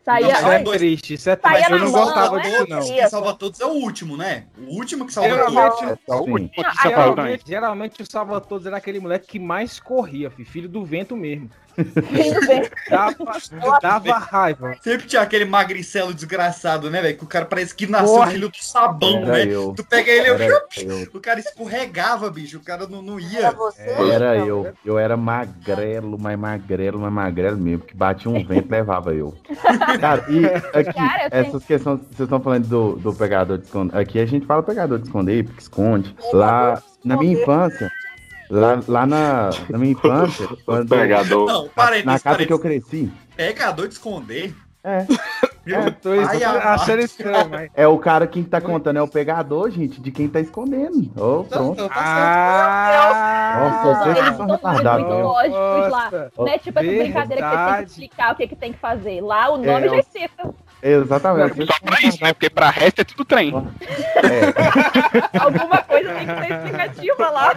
Speaker 11: Saía.
Speaker 1: Isso é triste, isso é triste. Eu não
Speaker 11: mão,
Speaker 1: gostava
Speaker 11: né?
Speaker 1: disso, não.
Speaker 2: Quem salva todos é o último, né? O último que salva todos.
Speaker 1: Geralmente,
Speaker 6: Sim.
Speaker 1: geralmente, geralmente o Salva Todos era aquele moleque que mais corria, filho, filho do vento mesmo. Dava, dava raiva.
Speaker 2: Sempre tinha aquele magricelo desgraçado, né, velho? Que o cara parece que nasceu
Speaker 1: Porra.
Speaker 2: filho do sabão,
Speaker 6: Era
Speaker 2: né? Tu pega ele,
Speaker 6: Era
Speaker 2: eu... o cara escorregava, bicho. O cara não, não ia.
Speaker 6: Era eu. Eu era magrelo, mas magrelo, mas magrelo mesmo. Que batia um vento levava eu. Cara, e aqui,
Speaker 11: Cara, eu tenho-
Speaker 6: essas questões, vocês estão falando do, do pegador de esconde. Aqui a gente fala pegador de esconder, porque esconde. Lá, na minha infância, lá, lá na, na minha infância, quando,
Speaker 3: Pegador.
Speaker 2: Não, parei,
Speaker 6: na casa
Speaker 2: parei.
Speaker 6: que eu cresci,
Speaker 2: Pegador de esconder.
Speaker 6: É.
Speaker 1: É, tô
Speaker 2: Ai,
Speaker 1: achando estranho, mas.
Speaker 6: é o cara que tá contando, é o pegador, gente, de quem tá escondendo. Ô, pronto.
Speaker 2: Então, tá
Speaker 1: Ah,
Speaker 6: Nossa, vocês
Speaker 11: Eles
Speaker 6: são retardados.
Speaker 11: muito
Speaker 6: mesmo.
Speaker 11: lógicos lá.
Speaker 1: Nossa,
Speaker 11: Não é tipo essa brincadeira que você tem que explicar o que, que tem que fazer. Lá o nome
Speaker 6: É,
Speaker 11: já cita.
Speaker 6: Exatamente.
Speaker 7: Só pra isso, né? Porque pra resto é tudo trem.
Speaker 6: É,
Speaker 11: Alguma coisa tem que ser explicativa lá.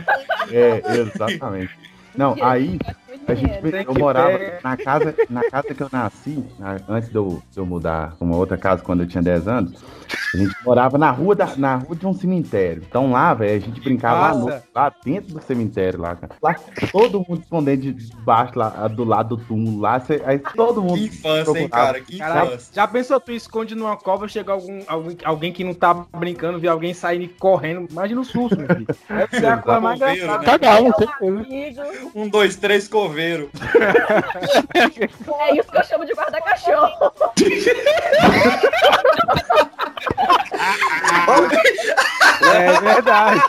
Speaker 6: é, exatamente. Não, aí, A gente, eu morava
Speaker 1: ter.
Speaker 6: na casa, na casa que eu nasci, na- antes de eu, de eu mudar pra uma outra casa quando eu tinha 10 anos. A gente morava na rua, da, na rua de um cemitério. Então lá, velho, a gente brincava lá, no- lá dentro do cemitério, lá, cara. Lá, todo mundo escondendo de baixo, lá, do lado do túmulo, lá. cê- aí todo mundo.
Speaker 2: Que infância, hein, cara? Que
Speaker 1: Caralho,
Speaker 2: infância.
Speaker 1: já pensou, tu esconde numa cova, chega algum, alguém, alguém que não tá brincando, vê alguém saindo e correndo. Imagina o susto, meu filho. Deve ser a coisa mais
Speaker 2: Coveiro,
Speaker 1: engraçada.
Speaker 2: né?
Speaker 7: Certeza.
Speaker 2: Um, dois, três, coveiro.
Speaker 11: É isso que eu chamo de guarda-cachorro.
Speaker 1: É verdade.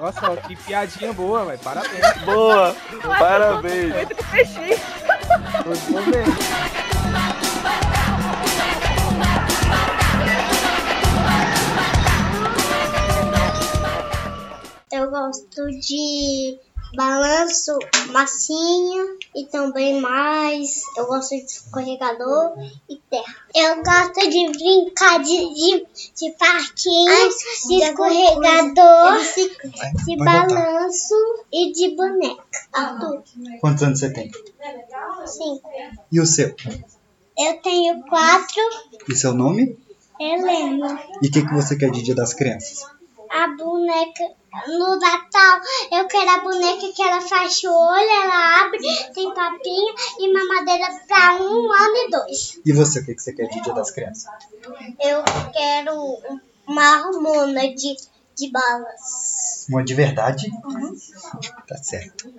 Speaker 1: Nossa, que piadinha boa, velho. Parabéns.
Speaker 3: Boa! Parabéns!
Speaker 11: Muito peixinho.
Speaker 9: Eu gosto de balanço, massinha e também mais. Eu gosto de escorregador e terra. Eu gosto de brincar de, de, de parquinho, de escorregador, de balanço e de boneca. Tudo.
Speaker 16: Quantos anos você tem?
Speaker 9: Cinco.
Speaker 16: E o seu?
Speaker 9: Eu tenho quatro.
Speaker 16: E seu nome?
Speaker 9: Helena.
Speaker 16: E o que, que você quer de Dia das Crianças?
Speaker 9: A boneca no Natal, eu quero a boneca que ela fecha o olho, ela abre, tem papinha e mamadeira pra um ano e dois.
Speaker 16: E você, o que, que você quer de Dia das Crianças?
Speaker 9: Eu quero uma hormona de, de balas.
Speaker 16: Uma de verdade? Tá certo.